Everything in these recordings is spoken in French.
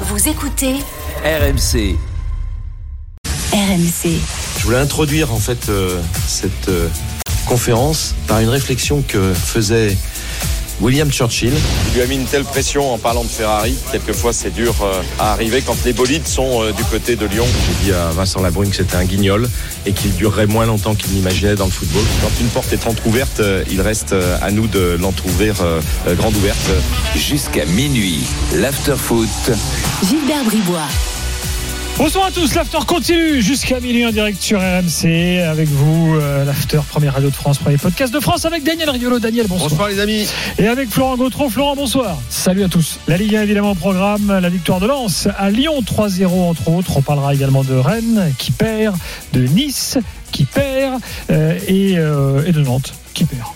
Vous écoutez RMC. RMC. Je voulais introduire en fait euh, cette euh, conférence par une réflexion que faisait William Churchill. Il lui a mis une telle pression en parlant de Ferrari. Quelquefois, c'est dur euh, à arriver quand les bolides sont euh, du côté de Lyon. J'ai dit à Vincent Labrune que c'était un guignol et qu'il durerait moins longtemps qu'il n'imaginait dans le football. Quand une porte est entrouverte, euh, il reste à nous de l'entrouvrir grande ouverte. Jusqu'à minuit, l'after-foot. Gilbert Bribois. Bonsoir à tous, l'after continue jusqu'à minuit en direct sur RMC avec vous, euh, l'after, première radio de France, premier podcast de France avec Daniel Riolo. Daniel, bonsoir. Bonsoir les amis. Et avec Florent Gautreau. Florent, bonsoir. Salut à tous. La Ligue 1 évidemment au programme, la victoire de Lens à Lyon 3-0 entre autres. On parlera également de Rennes qui perd, de Nice qui perd euh, et, euh, et de Nantes qui perd.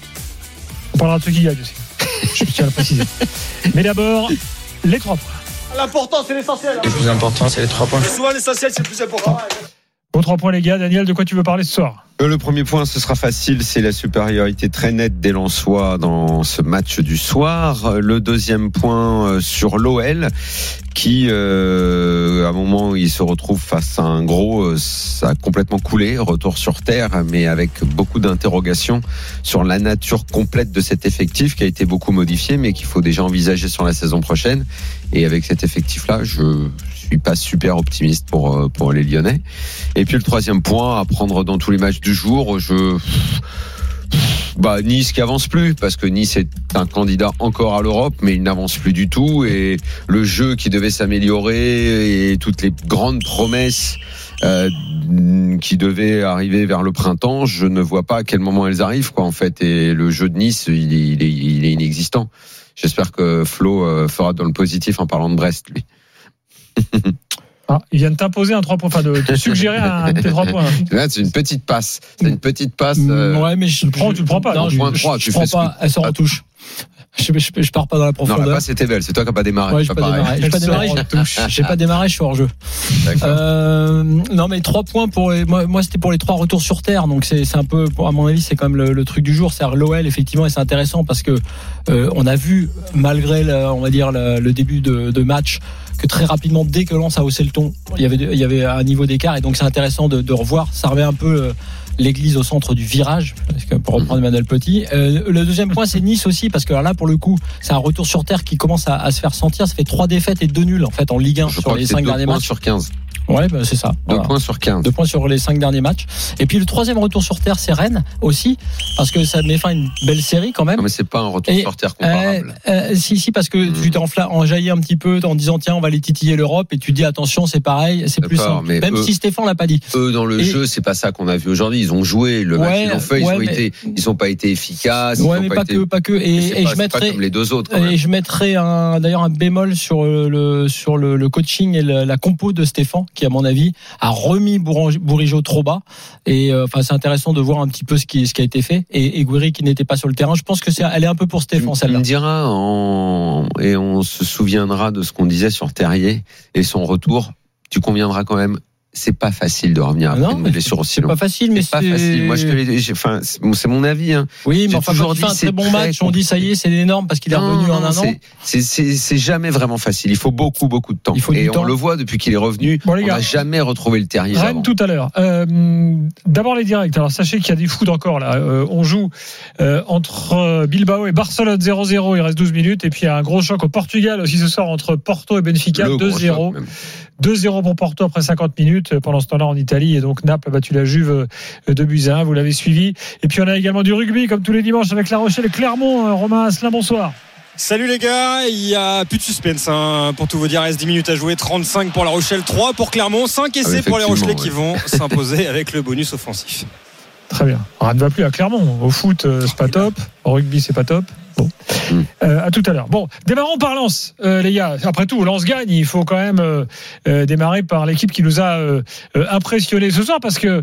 On parlera de ceux qui gagnent aussi. Je tiens à le préciser. Mais d'abord, les trois points. L'important, c'est l'essentiel. Le plus important, c'est les trois points. Souvent, l'essentiel, c'est le plus important. Vos trois points les gars. Daniel, de quoi tu veux parler ce soir? Euh, Le premier point, ce sera facile, c'est la supériorité très nette des Lensois dans ce match du soir. Le deuxième point euh, sur l'OL, qui, euh, à un moment où il se retrouve face à un gros, ça a complètement coulé, retour sur terre, mais avec beaucoup d'interrogations sur la nature complète de cet effectif qui a été beaucoup modifié, mais qu'il faut déjà envisager sur la saison prochaine. Et avec cet effectif-là, je suis pas super optimiste pour euh, pour les Lyonnais. Et puis le troisième point à prendre dans tous les matchs du jour, je bah Nice qui avance plus parce que Nice est un candidat encore à l'Europe mais il n'avance plus du tout et le jeu qui devait s'améliorer et toutes les grandes promesses euh, qui devaient arriver vers le printemps, je ne vois pas à quel moment elles arrivent quoi en fait et le jeu de Nice il est, il est, il est inexistant. J'espère que Flo euh, fera dans le positif en parlant de Brest lui. Ah, il vient de t'imposer un 3 points, enfin de te suggérer un de tes 3 points. Là, c'est une petite passe. C'est une petite passe. euh, Ouais, mais je tu le prends ou tu le prends pas, Non, je, point je- trois, je tu prends fais pas. Elle sort en touche. Je, je, je pars pas dans la Non, la profondeur. passe était belle. C'est toi qui n'as pas démarré. Ouais, j'ai pas démarré. J'ai pas démarré. J'ai pas démarré. Je suis hors jeu. Euh, non, mais trois points pour les, moi, moi c'était pour les trois retours sur terre. Donc c'est un peu, à mon avis, c'est quand même le, le truc du jour. C'est l'OL effectivement, et c'est intéressant parce que euh, on a vu malgré, le, on va dire le, le début de, de match que très rapidement, dès que Lens a haussé le ton, il y avait il y avait un niveau d'écart et donc c'est intéressant de, de revoir. Ça remet un peu euh, l'église au centre du virage, parce que pour reprendre Emmanuel Petit. Euh, le deuxième point, c'est Nice aussi, parce que là, pour le coup, c'est un retour sur terre qui commence à, à se faire sentir. Ça fait trois défaites et deux nuls en fait en Ligue 1 Je sur les cinq derniers matchs. sur 15. Ouais, bah, c'est ça. Deux Voilà. points sur 15. Deux points sur les cinq derniers matchs. Et puis le troisième retour sur terre, c'est Rennes aussi, parce que ça met fin à une belle série quand même. Non, mais c'est pas un retour Et, sur terre Euh, comparable. euh, si, si, parce que Hmm. tu t'es enfla- enjaillé un petit peu en disant tiens, on va les titiller l'Europe, et tu dis attention, c'est pareil, c'est plus simple. mais Même eux- si Stéphane l'a pas dit. Eux, dans le Et- jeu, c'est pas ça qu'on a vu aujourd'hui. Ils ont joué le match, Ouais, ils l'ont fait, ils ouais, ont mais- été, ils ont pas été efficaces. ouais, mais pas, été- que, pas que. Et, c'est et pas- je les deux autres. quand Et je mettrais un, d'ailleurs un bémol sur le, sur le, le coaching et la compo de Stéphane, qui à mon avis a remis Bourigeau trop bas. Et euh, enfin, c'est intéressant de voir un petit peu ce qui, ce qui a été fait. Et, et Gouiri qui n'était pas sur le terrain. Je pense que c'est, elle est un peu pour Stéphane celle-là. en- et on se souviendra de ce qu'on disait sur Terrier et son retour. Tu conviendras quand même. C'est pas facile de revenir après Non, une blessure aussi C'est longue. pas facile, mais C'est pas facile. Moi, je te enfin, c'est c'est mon avis. Hein. Oui, mais enfin, toujours dit, un c'est très bon match, on dit ça y est, c'est énorme parce qu'il est revenu en un an. c'est- C'est, c'est, c'est jamais vraiment facile. Il faut beaucoup, beaucoup de temps. Il faut et on temps. le voit depuis qu'il est revenu. Bon, les on n'a jamais retrouvé le terrier. avant. Rennes tout à l'heure. Euh, D'abord les directs. Alors sachez qu'il y a des foot encore là. Euh, on joue euh, entre Bilbao et Barcelone 0-0. Il reste 12 minutes. Et puis il y a un gros choc au Portugal aussi ce soir entre Porto et Benfica Le gros choc, 2-0. Même. 2-0 pour Porto après 50 minutes. Pendant ce temps-là en Italie et donc Naples a battu la Juve euh, de 1. Vous l'avez suivi. Et puis on a également du rugby comme tous les dimanches avec La Rochelle et Clermont. Euh, Romain Asselin, bonsoir. Salut les gars, il y a plus de suspense hein, pour tout vous dire. Il reste 10 minutes à jouer, 35 pour La Rochelle, 3 pour Clermont, 5 essais pour les Rochelais qui vont s'imposer avec le bonus offensif. Très bien. Elle ne va plus à Clermont. Au foot, euh, c'est pas top. Au rugby, c'est pas top. Bon. Mm. Euh, à tout à l'heure. Bon, démarrons par Lens, euh, les gars. Après tout, Lens gagne. Il faut quand même euh, euh, démarrer par l'équipe qui nous a euh, euh, impressionné ce soir parce que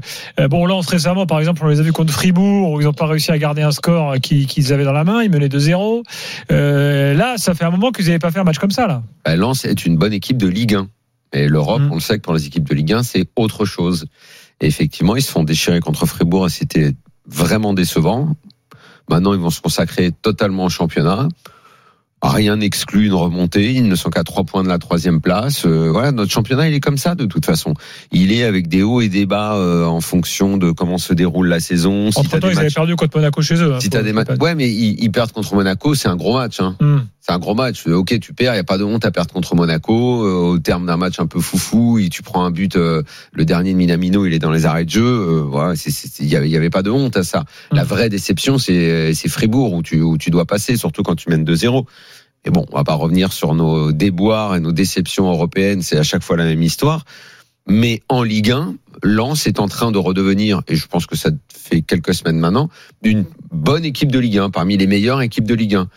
bon, Lens récemment, par exemple, on les a vus contre Fribourg où ils n'ont pas réussi à garder un score qui- qu'ils avaient dans la main. Ils menaient 2-0. Euh, là, ça fait un moment qu'ils n'avaient pas fait un match comme ça là. Bah, Lens est une bonne équipe de Ligue 1. Et l'Europe, Mm. on le sait que pour les équipes de Ligue 1, c'est autre chose. Et effectivement, ils se font déchirer contre Fribourg et c'était vraiment décevant. Maintenant, ils vont se consacrer totalement au championnat. Rien n'exclut une remontée. Ils ne sont qu'à trois points de la troisième place. Euh, voilà, notre championnat, il est comme ça de toute façon. Il est avec des hauts et des bas euh, en fonction de comment se déroule la saison. Si Entre temps, des ils avaient perdu contre Monaco chez eux. hein, si t'as des matchs, ouais, mais ils, ils perdent contre Monaco, c'est un gros match. Hein. Hmm. C'est un gros match. Ok, tu perds, il y a pas de honte à perdre contre Monaco. Euh, au terme d'un match un peu foufou, et tu prends un but. euh, le dernier de Minamino, il est dans les arrêts de jeu. euh, voilà, il y avait, avait pas de honte à ça. La Mm. vraie déception, c'est c'est Fribourg où tu où tu dois passer, surtout quand tu mènes 2-0. Mais bon, on va pas revenir sur nos déboires et nos déceptions européennes. C'est à chaque fois la même histoire. Mais en Ligue 1, Lens est en train de redevenir, et je pense que ça fait quelques semaines maintenant, une bonne équipe de Ligue 1, parmi les meilleures équipes de Ligue 1.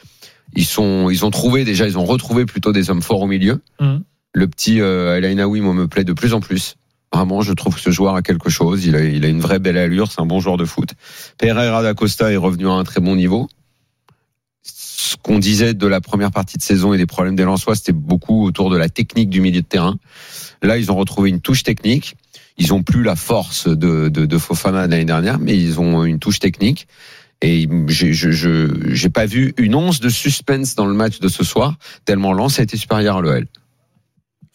Ils sont, ils ont trouvé déjà, ils ont retrouvé plutôt des hommes forts au milieu. Mhm. Le petit euh, El moi, me plaît de plus en plus. Vraiment, je trouve que ce joueur a quelque chose. Il a, il a une vraie belle allure. C'est un bon joueur de foot. Pereira da Costa est revenu à un très bon niveau. Ce qu'on disait de la première partie de saison et des problèmes des Lensois, c'était beaucoup autour de la technique du milieu de terrain. Là, ils ont retrouvé une touche technique. Ils ont plus la force de, de, de Fofana de l'année dernière, mais ils ont une touche technique. Et j'ai je, je, j'ai pas vu une once de suspense dans le match de ce soir, tellement Lens a été supérieur à l'OL.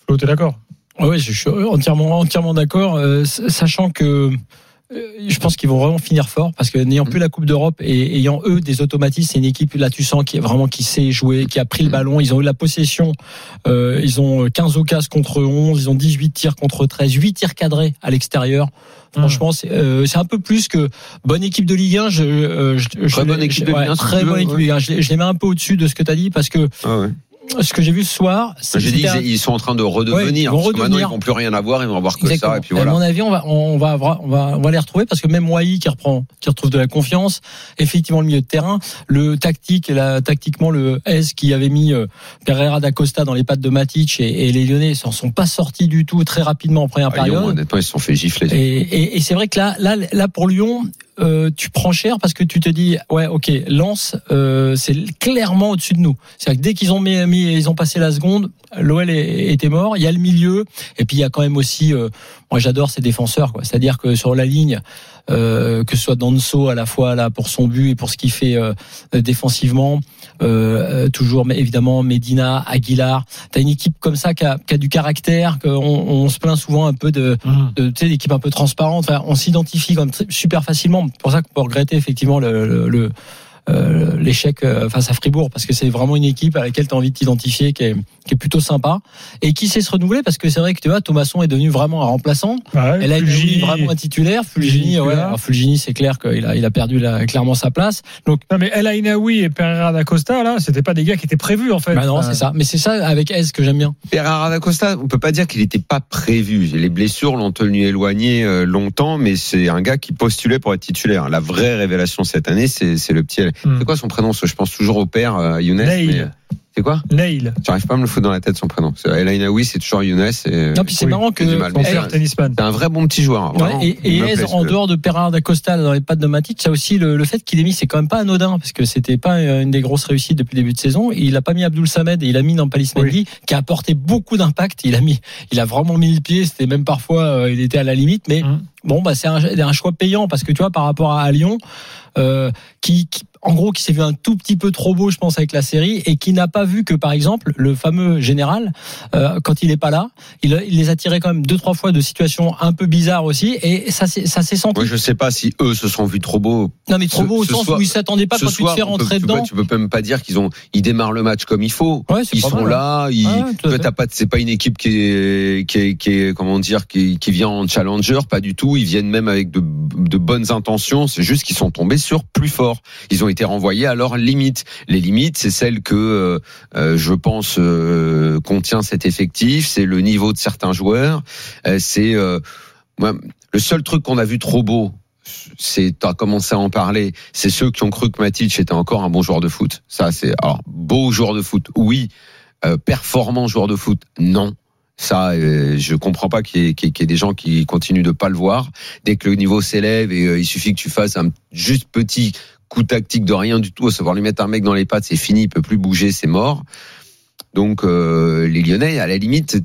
Flo, t'es d'accord? Oui, je suis entièrement, entièrement d'accord, euh, sachant que euh, je pense qu'ils vont vraiment finir fort parce que n'ayant plus la Coupe d'Europe et ayant eux des automatismes, c'est une équipe là tu sens qui est vraiment qui sait jouer, qui a pris le ballon, ils ont eu la possession, euh, ils ont 15 occasions contre 11, ils ont 18 tirs contre 13, 8 tirs cadrés à l'extérieur. Franchement, c'est euh, un peu plus que bonne équipe de Ligue 1. Je, euh, je, je Très bonne équipe de Ligue 1, si très bonne équipe de ouais. Ligue 1. Je, les- je les mets un peu au-dessus de ce que tu as dit parce que Ah ouais. Ce que j'ai vu ce soir, c'est- J'ai dit ils sont en train de Ouais, redevenir. ils vont parce que maintenant redevenir. ils vont plus rien avoir, ils vont avoir que Exactement. ça et puis À voilà. mon avis, on va, on va, avoir- on va, on va les retrouver parce que même Wai qui reprend, qui retrouve de la confiance, effectivement le milieu de terrain, le tactique, et la, tactiquement le S qui avait mis euh, Pereira da Costa dans les pattes de Matic et, et les Lyonnais s'en sont pas sortis du tout très rapidement en première À Lyon, période. honnêtement, ils se sont fait gifler. Et, et, et c'est vrai que là, là, là pour Lyon, euh, tu prends cher parce que tu te dis, ouais, ok, Lens, euh, c'est clairement au-dessus de nous. C'est-à-dire que dès qu'ils ont mis, mis- ils ont passé la seconde, l'OL était mort. Il y a le milieu, et puis il y a quand même aussi, euh, moi j'adore ces défenseurs, quoi. C'est-à-dire que sur la ligne, que ce soit Danso à la fois là pour son but et pour ce qu'il fait euh, défensivement, euh, euh, toujours mais évidemment Medina, Aguilar. T'as une équipe comme ça qui a, qui a du caractère, qu'on on se plaint souvent un peu de, de tu sais, d'équipe un peu transparente. Enfin, on s'identifie comme super facilement. C'est pour ça qu'on peut regretter effectivement le, le- le- euh, l'échec euh, face à Fribourg parce que c'est vraiment une équipe à laquelle tu as envie de t'identifier qui est, qui est plutôt sympa. Et qui sait se renouveler? Parce que c'est vrai que tu vois Thomasson est devenu vraiment un remplaçant. Ouais, elle a Fulgini, devenu vraiment un titulaire. Fulgini Fulgini, ouais. alors Fulgini c'est clair qu'il a il a perdu là, clairement sa place. Donc Non, mais El Ainaoui et Pereira da Costa, là, c'était pas des gars qui étaient prévus, en fait. bah non Euh, c'est ça. Mais c'est ça avec S que j'aime bien. Pereira da Costa, on peut pas dire qu'il n'était pas prévu. Les blessures l'ont tenu éloigné euh, longtemps, mais c'est un gars qui postulait pour être titulaire. La vraie révélation cette année, c'est c'est le petit. Hmm. C'est quoi son prénom? Je pense toujours au père euh, Younes. Neil. mais- C'est quoi? Neil. J'arrive pas à me le foutre dans la tête son prénom. C'est El Ainaoui, c'est toujours Younes. Et... non puis c'est oui, marrant que. C'est un vrai bon petit joueur. Ouais, vraiment. et, et plaît, en dehors de Pereira da Costa dans les pattes de Matic, il y a aussi le, le fait qu'il ait mis, c'est quand même pas anodin, parce que c'était pas euh, une des grosses réussites depuis le début de saison. Il a pas mis Abdul Samed et il a mis Nampalis Mendy, qui a apporté beaucoup d'impact. Il a mis, il a vraiment mis le pied. C'était même parfois, euh, il était à la limite, mais Mhm. Bon, bah c'est un, un choix payant parce que tu vois par rapport à, à Lyon, euh, qui, qui- en gros, qui s'est vu un tout petit peu trop beau, je pense, avec la série, et qui n'a pas vu que, par exemple, le fameux général, euh, quand il est pas là, il, il les a tirés quand même deux trois fois de situations un peu bizarres aussi, et ça s'est ça s'est senti. Moi, je sais pas si eux se sont vus trop beaux. non mais trop ce- beau au ce sens soir- où ils s'attendaient pas quand tu te soir, fais rentrer dedans. Peux, tu peux même pas dire qu'ils ont, ils démarrent le match comme il faut. Ouais, Ils sont mal, là. Ils, Ouais, toi, fait. t'as pas, c'est pas une équipe qui est, qui est, qui est, comment dire, qui, qui vient en challenger, pas du tout. Ils viennent même avec de, bonnes intentions. C'est juste qu'ils sont tombés sur plus fort. Ils ont été renvoyés à leurs limites. Les limites, c'est celles que euh, euh, je pense euh, contient cet effectif. C'est le niveau de certains joueurs. C'est le seul truc qu'on a vu trop beau c'est, t'as commencé à en parler. C'est ceux qui ont cru que Matic était encore un bon joueur de foot. Ça, c'est alors beau joueur de foot, oui. Performant joueur de foot, non. Ça, euh, je comprends pas qu'il y, y ait- des gens qui continuent de pas le voir. Dès que le niveau s'élève et euh, il suffit que tu fasses un juste petit coup tactique de rien du tout, à savoir lui mettre un mec dans les pattes, c'est fini, il peut plus bouger, c'est mort. Donc euh, les Lyonnais, à la limite,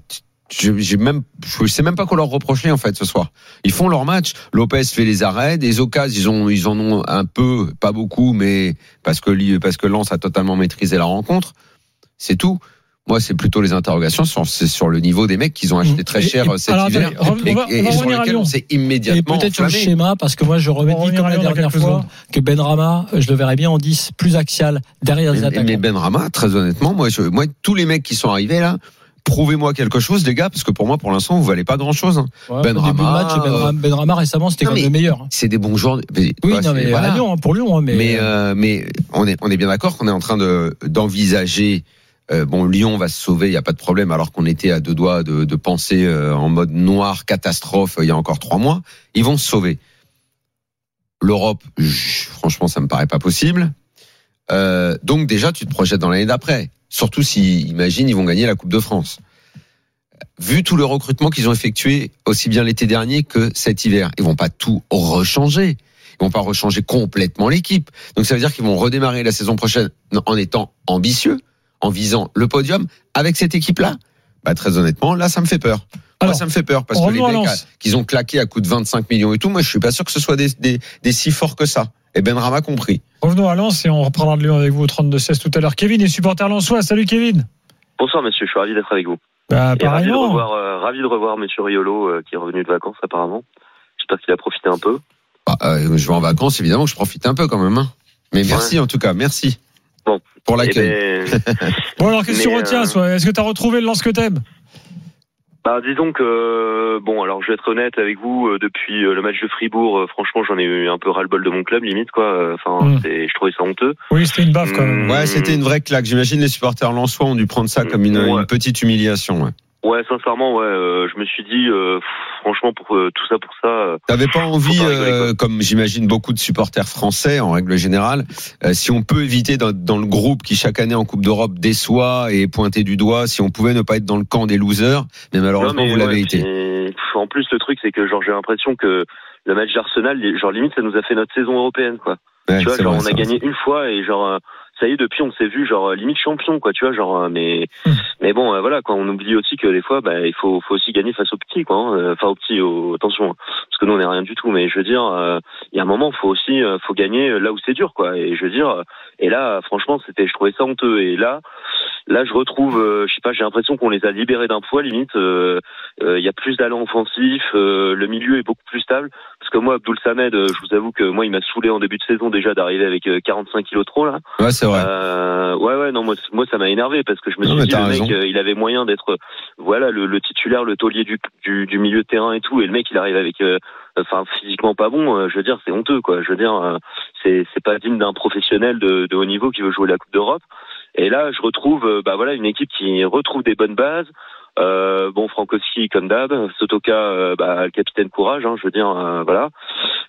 je, même, je sais même pas quoi leur reprocher en fait ce soir. Ils font leur match. Lopez fait les arrêts, des occasions, ils ont, ils en ont un peu, pas beaucoup, mais parce que parce que Lens a totalement maîtrisé la rencontre. C'est tout. Moi, c'est plutôt les interrogations sur, sur le niveau des mecs qu'ils ont acheté très Et- cher et- euh, cet alors, hiver attendez, on va- et, va et sur lesquels on s'est Et immédiatement peut-être sur le schéma, parce que moi je revenir comme la dernière fois secondes. que Ben Rama, je le verrais bien en 10, plus axial, derrière les Mais, attaquants. mais Ben Rama, très honnêtement, moi, je, moi, tous les mecs qui sont arrivés là, prouvez-moi quelque chose, les gars, parce que pour moi, pour l'instant, vous valez pas grand-chose. hein. Ouais, Ben au début de Rama, match, ben, euh, Rama, Ben Rama, récemment, c'était comme le meilleur. hein. C'est des bons joueurs. Mais, Oui, non, mais voilà. à Lyon, hein, pour Lyon, mais, Mais, euh, mais on est, on est bien d'accord qu'on est en train de d'envisager. Euh, bon, Lyon va se sauver, il y a pas de problème, alors qu'on était à deux doigts de, de penser euh, en mode noir catastrophe il y a encore trois mois. Ils vont se sauver. L'Europe, franchement, ça me paraît pas possible. Euh, donc déjà, tu te projettes dans l'année d'après. Surtout si, imagine, ils vont gagner la Coupe de France. Vu tout le recrutement qu'ils ont effectué aussi bien l'été dernier que cet hiver, ils vont pas tout rechanger. Ils vont pas rechanger complètement l'équipe. Donc ça veut dire qu'ils vont redémarrer la saison prochaine en étant ambitieux, en visant le podium avec cette équipe-là. Bah très honnêtement, là ça me fait peur. Moi, Alors, ça me fait peur parce que les mecs à- qu'ils ont claqué à coup de 25 millions et tout, moi je suis pas sûr que ce soit des, des, des si forts que ça. Et Ben Rama compris. Revenons à Lens et on reprendra de Lyon avec vous au 32-16 tout à l'heure. Kevin est supporter lensois. Salut Kevin. Bonsoir monsieur, je suis ravi d'être avec vous. Bah, Et ravi de revoir, euh, ravi de revoir monsieur Riolo euh, qui est revenu de vacances apparemment. J'espère qu'il a profité un peu. Bah, euh, je vais en vacances, évidemment que je profite un peu quand même. hein. Mais merci en tout cas, merci. Bon. Pour Eh l'accueil. ben, Bon, alors qu'est-ce que tu retiens euh, Est-ce que tu as retrouvé le lance que t'aimes? Bah, disons que euh, bon alors je vais être honnête avec vous euh, depuis euh, le match de Fribourg euh, franchement j'en ai eu un peu ras le bol de mon club limite quoi Euh, enfin Mm. c'est je trouvais ça honteux Oui, c'était une baffe quand même. Mm. Ouais, c'était une vraie claque. J'imagine les supporters lensois ont dû prendre ça comme une, Ouais. une petite humiliation. Ouais. Ouais sincèrement ouais euh, je me suis dit euh, franchement pour euh, tout ça pour ça T'avais pas envie, rigoler, comme j'imagine beaucoup de supporters français en règle générale, si on peut éviter dans, dans le groupe qui chaque année en Coupe d'Europe déçoit et pointer du doigt, si on pouvait ne pas être dans le camp des losers, mais malheureusement Non, mais vous l'avez été. pff, en plus le truc c'est que genre j'ai l'impression que le match d'Arsenal genre limite ça nous a fait notre saison européenne quoi Ouais, tu vois genre vrai, on a vrai. gagné une fois et genre ça y est depuis on s'est vu genre euh, limite champion quoi tu vois genre euh, mais Hmm. mais bon euh, voilà quand on oublie aussi que des fois bah il faut faut aussi gagner face aux petits quoi hein. Euh, enfin aux petits aux, attention hein, parce que nous on est rien du tout mais je veux dire euh, il y a un moment faut aussi euh, faut gagner là où c'est dur quoi et je veux dire et là franchement c'était je trouvais ça honteux et là Là, je retrouve, euh, je sais pas, j'ai l'impression qu'on les a libérés d'un poids limite. euh, euh, Il y a plus d'allant offensif, euh, le milieu est beaucoup plus stable. Parce que moi, Abdoul Samed, je vous avoue que moi, il m'a saoulé en début de saison déjà d'arriver avec euh, 45 kilos trop là. Ouais, c'est vrai. Euh, ouais, ouais, non, moi, moi, ça m'a énervé parce que je me Non, suis dit, le mec, euh, il avait moyen d'être, voilà, le, le titulaire, le taulier du, du, du milieu de terrain et tout, et le mec, il arrive avec, euh, enfin, physiquement pas bon. euh, je veux dire, c'est honteux, quoi. Je veux dire, euh, c'est, c'est pas digne d'un professionnel de, de haut niveau qui veut jouer la Coupe d'Europe. Et là, je retrouve, bah voilà, une équipe qui retrouve des bonnes bases. Euh, bon, Frankowski comme d'hab, Sotoka, euh, bah, le capitaine courage, hein, je veux dire, euh, voilà.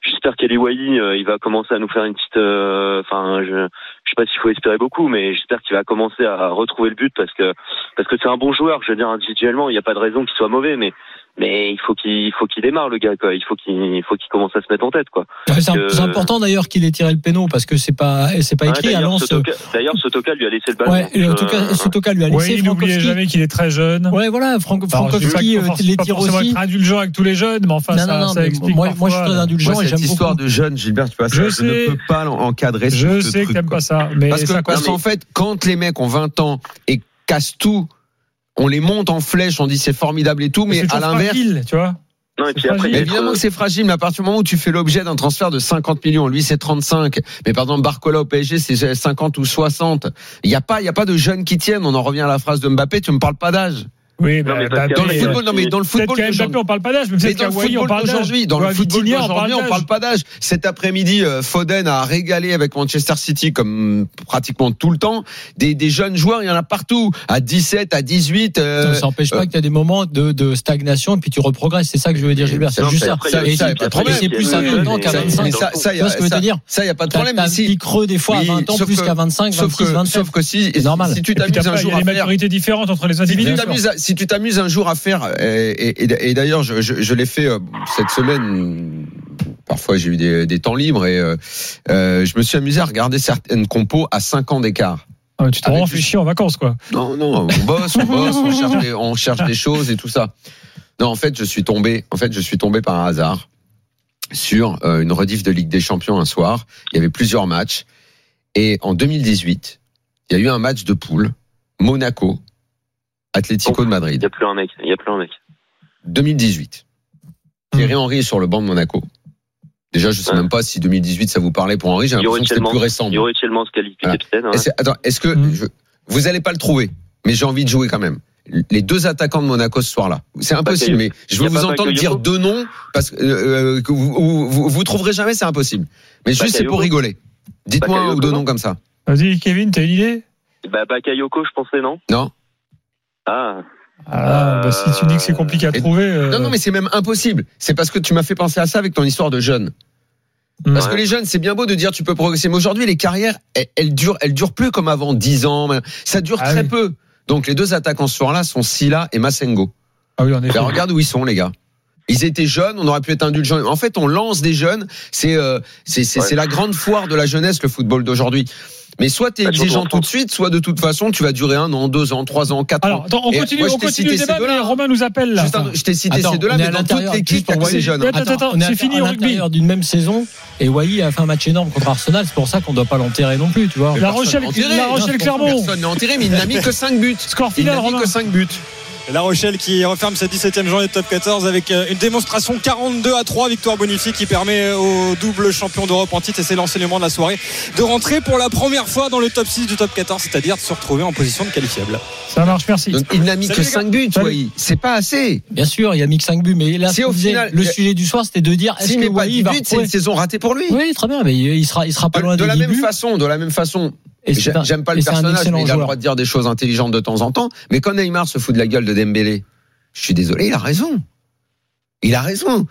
J'espère qu'Eliwai, euh, il va commencer à nous faire une petite, euh, enfin, je, je sais pas s'il faut espérer beaucoup, mais j'espère qu'il va commencer à retrouver le but parce que parce que c'est un bon joueur. Je veux dire, individuellement, il n'y a pas de raison qu'il soit mauvais, mais mais il faut qu'il il faut qu'il démarre le gars, quoi. Il faut qu'il il faut qu'il commence à se mettre en tête, quoi. Ouais, C'est important d'ailleurs qu'il ait tiré le péno parce que c'est pas c'est pas Ouais, écrit à d'ailleurs. Sotoka, d'ailleurs, Sotoka lui a laissé le ballon. Ouais, et en tout cas, Euh, Sotoka lui a Oui, laissé n'oubliez Frankowski. jamais qu'il est très jeune. Ouais, voilà, Franck, Alors, Frankowski euh, les pas tire aussi. être indulgent avec tous les jeunes, mais enfin, Non, ça, non, non, ça mais explique moi- moi, je suis très indulgent. Moi, et cette j'aime histoire beaucoup. de jeunes, Gilbert, tu vois, ça, Je je, ne peux pas encadrer Je sais que t'aimes quoi. pas ça, mais Parce qu'en fait, quand les mecs ont 20 ans et cassent tout, on les monte en flèche, on dit c'est formidable et tout, mais à l'inverse, fragile, tu vois. Non, et puis après, fragile. il y a Mais évidemment que c'est fragile, mais à partir du moment où tu fais l'objet d'un transfert de 50 millions, lui c'est 35, mais par exemple Barcola au PSG c'est 50 ou 60. Il n'y a pas, il y a pas de jeunes qui tiennent. On en revient à la phrase de Mbappé, tu me parles pas d'âge. Oui, Non, mais mais parce Mbappé, Dans le football, non, mais dans le football on parle pas d'âge, mais dans le football d'aujourd'hui, dans le à football Vitinha, on parle d'aujourd'hui, on parle pas d'âge. Cet après-midi, euh, Foden a régalé avec Manchester City comme pratiquement tout le temps. Des, des jeunes joueurs, il y en a partout. À 17, à 18. euh, Ça n'empêche euh, pas que tu as des moments de, de stagnation et puis tu reprogresses. C'est ça que je veux dire, Gilbert. C'est juste ça. c'est- plus à Mais 20 ans qu'à ça, 25. mais ça, ça, y Tu vois a, ce que je veux ça- te dire ça, y a pas de T'as problème. si, petit creux des fois à Oui, 20 ans plus qu'à 25, sauf 26, que, 27. sauf que si, C'est normal. si tu t'amuses t'as un pas- il y jour a à des faire, maturités différentes entre les tu individus. Si tu t'amuses un jour à faire, et, et- et- et d'ailleurs, je, je, je l'ai fait euh, cette semaine. Parfois, j'ai eu des, des temps libres et euh, euh, je me suis amusé à regarder certaines compos à 5 ans d'écart. Ah, Tu t'en rends du- en vacances, quoi. Non, non, on bosse, on bosse, on cherche, des, on cherche des choses et tout ça. Non, en fait, je suis tombé, en fait, je suis tombé par hasard sur euh, une rediff de Ligue des Champions un soir. Il y avait plusieurs matchs et en 2018, il y a eu un match de poule Monaco, Atlético de Il Madrid. y a plus un mec. Il y a plus un mec. 2018. Thierry Henry est sur le banc de Monaco. Déjà, je sais Ouais. même pas si 2018 ça vous parlait pour Henry. J'ai l'impression que c'était plus récent. Yuri Tillmans se qualifie Voilà. capitaine. hein. Attends, est-ce que Mm. je- vous allez pas le trouver Mais j'ai envie de jouer quand même. Les deux attaquants de Monaco ce soir-là. C'est impossible, mais je veux vous entendre dire deux noms parce que, euh, que vous, vous, vous, vous trouverez jamais, c'est impossible. Mais juste c'est pour rigoler. Dites-moi un ou deux noms comme ça. Vas-y, Kevin, t'as une idée? Bah, Bakayoko, je pensais, non? Non. Ah, Ah, bah, si tu dis que c'est compliqué à trouver. euh, Non, non, mais c'est même impossible. C'est parce que tu m'as fait penser à ça avec ton histoire de jeune. Parce Ouais. que les jeunes, c'est bien beau de dire tu peux progresser, mais aujourd'hui les carrières, elles, elles durent, elles durent plus comme avant, 10 ans. Ça dure Ah très oui. peu. Donc les deux attaquants ce soir-là sont Silla et Massengo. Ah oui, en effet. Ben, regarde où ils sont, les gars. Ils étaient jeunes, on aurait pu être indulgent. En fait, on lance des jeunes. C'est euh, c'est c'est Ouais. c'est la grande foire de la jeunesse, le football d'aujourd'hui. Mais soit tu es Bah, exigeant en tout de suite, soit de toute façon, tu vas durer un an, deux ans, trois ans, quatre Alors, ans. attends, on continue, moi, on continue le débat, deux-là. mais Romain nous appelle là. Juste un- je t'ai cité Attends, ces deux-là, on est mais dans toute l'équipe, juste pour il y a que Wai- ces jeunes. Attends, attends, attends, c'est fini au rugby. d'une même saison et Wai a fait un match énorme contre Arsenal. C'est pour ça qu'on ne doit pas l'enterrer non plus, tu vois. La Rochelle. La Rochelle Clermont. Personne n'est enterré, mais il n'a mis que 5 buts. Score Il final, n'a mis que 5 buts. La Rochelle qui referme sa 17e journée de top 14 avec euh, une démonstration 42 à 3 victoire bonifiée qui permet au double champion d'Europe en titre et c'est l'enseignement de la soirée de rentrer pour la première fois dans le top 6 du top 14 c'est-à-dire de se retrouver en position de qualifiable. Ça marche, merci. Donc, il n'a mis Salut, que les gars. 5 buts. Wai. C'est pas assez. Bien sûr, il a mis que 5 buts, mais là, Si au final- le sujet du soir, c'était de dire est-ce S'il que pas Wai 10 va buts, c'est une saison ratée pour lui. Oui, très bien, mais il sera, il sera pas De, loin de des la 10 même buts. façon, de la même façon. J'aime pas le personnage, mais il a le droit de dire des choses intelligentes de temps en temps. Mais quand Neymar se fout de la gueule de Dembélé, je suis désolé, il a raison. Il a raison.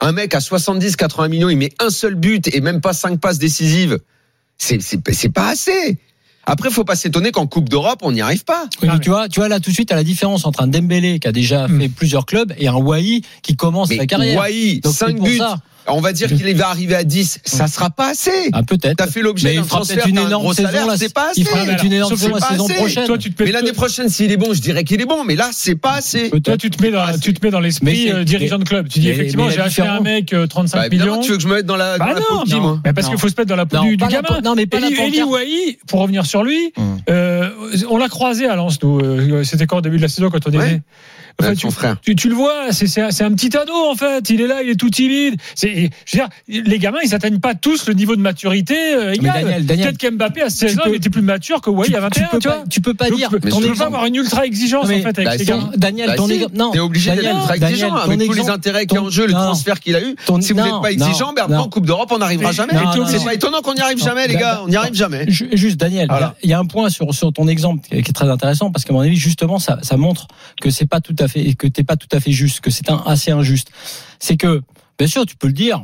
Un mec à 70, 80 millions, il met un seul but et même pas cinq passes décisives. C'est, pas assez. Après, faut pas s'étonner qu'en Coupe d'Europe, on n'y arrive pas. Oui, mais tu vois, tu vois là tout de suite à la différence entre un Dembélé qui a déjà Hmm. fait plusieurs clubs et un Wai qui commence Mais sa carrière. Wai, Donc, c'est 5 pour buts. On va dire qu'il va arriver à 10. Ça sera pas assez. Ah, peut-être. T'as fait l'objet d'un il fera transfert, une un énorme gros saison salaire, là. c'est pas Il assez. fera peut-être une énorme saison la saison prochaine. Toi, tu te mets Mais l'année prochaine, s'il est bon, je dirais qu'il est bon. Mais là, c'est pas assez. Toi, tu te mets dans, tu te mets dans l'esprit euh, dirigeant de club. Tu dis mais- effectivement, j'ai la acheté un mec euh, 35 Bah, millions. tu veux que je me mette dans la, dans Bah la peau non, de qui, non. moi Mais parce qu'il faut se mettre dans la peau Non, du, la gamin. peau- non, mais pas la Eli. Wahi, pour revenir sur lui, Hum. euh, on l'a croisé à Lens, nous. euh, C'était quand au début de la saison quand on est Ouais. né En fait, Ouais, tu, son frère. tu, tu le vois, c'est c'est un, c'est un petit ado en fait. Il est là, il est tout timide. C'est, je veux dire, les gamins, ils atteignent pas tous le niveau de maturité euh, égal. Daniel, Daniel, Peut-être qu'Mbappé à 16 tu ans, était plus mature que Wahi à 21. tu peux tu pas, tu peux pas Donc, dire tu peux, ton pas avoir une ultra exigence mais- en fait avec bah, les gamins. Daniel, Bah, ton si. exemple. Non. T'es obligé d'être ultra exigeant avec tous les intérêts a ton- en jeu, le transfert qu'il a eu. Ton- Si vous n'êtes pas exigeant, en Coupe d'Europe, on n'arrivera Mais- jamais. C'est pas étonnant qu'on n'y arrive jamais, les gars. On n'y arrive jamais. Ju- Juste Daniel, il y a- un point sur, ton exemple qui est très intéressant parce qu'à mon avis justement ça, ça montre que c'est pas tout à fait que t'es pas tout à fait juste, que c'est assez injuste. C'est que bien sûr tu peux le dire,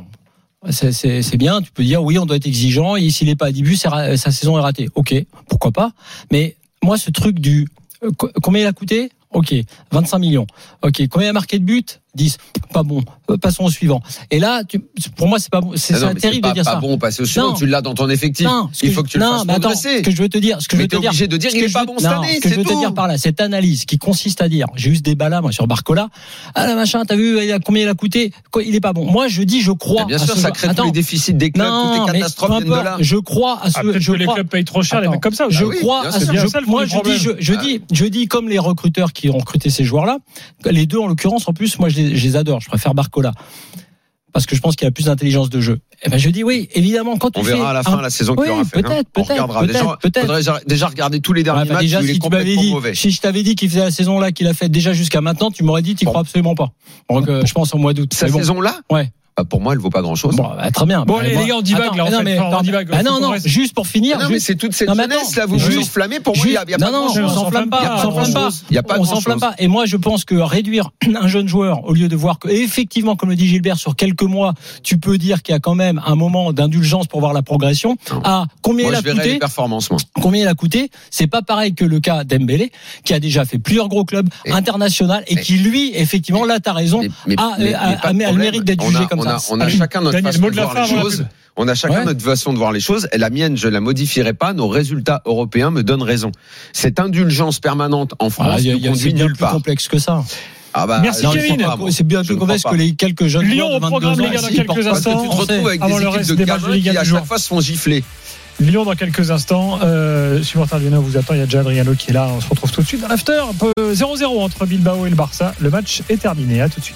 c'est- bien, tu peux dire oui on doit être exigeant et s'il est pas à 10 buts c'est ra- sa saison est ratée. Ok, pourquoi pas. Mais moi ce truc du euh, co- combien il a coûté? Ok, 25 millions. Ok, combien il a marqué de buts 10. Pas bon. Euh, Passons au suivant. Et là, tu, pour moi, c'est pas bon. C'est Ah terrible pas, de dire pas ça. bon, passer au suivant, Non. tu l'as dans ton effectif. Non, ce Il faut que tu le non, fasses mais attends, progresser. Ce que je veux te dire, ce que je Mais veux te t'es dire, obligé de dire ce qu'il que est je pas veux- bon cette année, Ce que je veux te tout. dire par là, cette analyse qui consiste à dire, j'ai eu ce débat là, moi, sur Barcola. Ah là, machin, t'as vu, a, combien il a coûté? Quoi, Il est pas bon. Moi, je dis, je crois. Mais Bien sûr, ça joueur. crée tous Attends. les déficits des clubs, toutes les catastrophes de là. Je crois à ce, Ah, je que les clubs payent trop cher, les mecs comme ça. Je crois je- le moi, je dis, je, problème. je Ah. dis, je dis comme les recruteurs qui ont recruté ces joueurs-là, les deux en l'occurrence, en plus, moi, je je les adore. Je préfère Barcola. parce que je pense qu'il a plus d'intelligence de jeu. Eh ben je dis oui, évidemment quand tu On fais verra à la fin un- la saison Oui, qu'il aura fait. hein. peut-être, On peut-être, regardera. Déjà, peut-être, peut-être. faudrait déjà- déjà regarder tous les derniers Ouais, bah matchs déjà, où il est si tu complètement dit, mauvais. si je t'avais dit qu'il faisait la saison là qu'il a fait déjà jusqu'à maintenant, tu m'aurais dit, tu crois absolument pas. Donc, euh, je pense en mois d'août. Sa Mais bon. saison-là? Ouais. Bah, Pour moi, elle vaut pas grand-chose. Bon, bah, très bien. Bon, Bah, les- moi- les gars, on divague, Attends, là, en non, fait. mais, Enfin, on divague, ah non, non, reste- juste pour finir. Ah non, mais juste- c'est toute cette Non, mais jeunesse attends, là, vous vous juste- enflammez. Pour moi, il y a, a non, pas non, on s'enflamme pas, Il y a on pas s'enflamme pas. grand-chose. Il y a pas on s'enflamme pas. Et moi, je pense que réduire un jeune joueur, au lieu de voir que, effectivement, comme le dit Gilbert, sur quelques mois, tu peux dire qu'il y a quand même un moment d'indulgence pour voir la progression. Non. À combien Moi, il a je verrai les coûté, combien il a coûté, c'est pas pareil que le cas d'Embélé, qui a déjà fait plusieurs gros clubs internationaux et Mais- qui, lui, effectivement, là, t'as raison, Mais- mais- a, mais- mais le mérite d'être jugé comme on a- On a Allez. chacun notre Daniel, façon de de la voir fin les choses. On a chacun Ouais. notre façon de voir les choses. Et la mienne, je la modifierai pas. Nos résultats européens me donnent raison. Cette indulgence permanente en France il y a- nous il y a- c'est conduit bien nulle plus part. complexe que ça. Ah bah, Merci, ne Kevin. C'est bien plus ne complexe que les quelques jeunes Lyon au 22 programme, les gars, dans quelques instants. tu te retrouves avec Avant des le équipes reste de des matchs de gamins Ligue qui à chaque fois se font gifler. Lyon dans quelques instants. Euh, supporter lyonnais vous attend. Il y a déjà Adriano qui est là. On se retrouve tout de suite dans l'after. Un peu 0-0 entre Bilbao et le Barça. Le match est terminé. À tout de suite.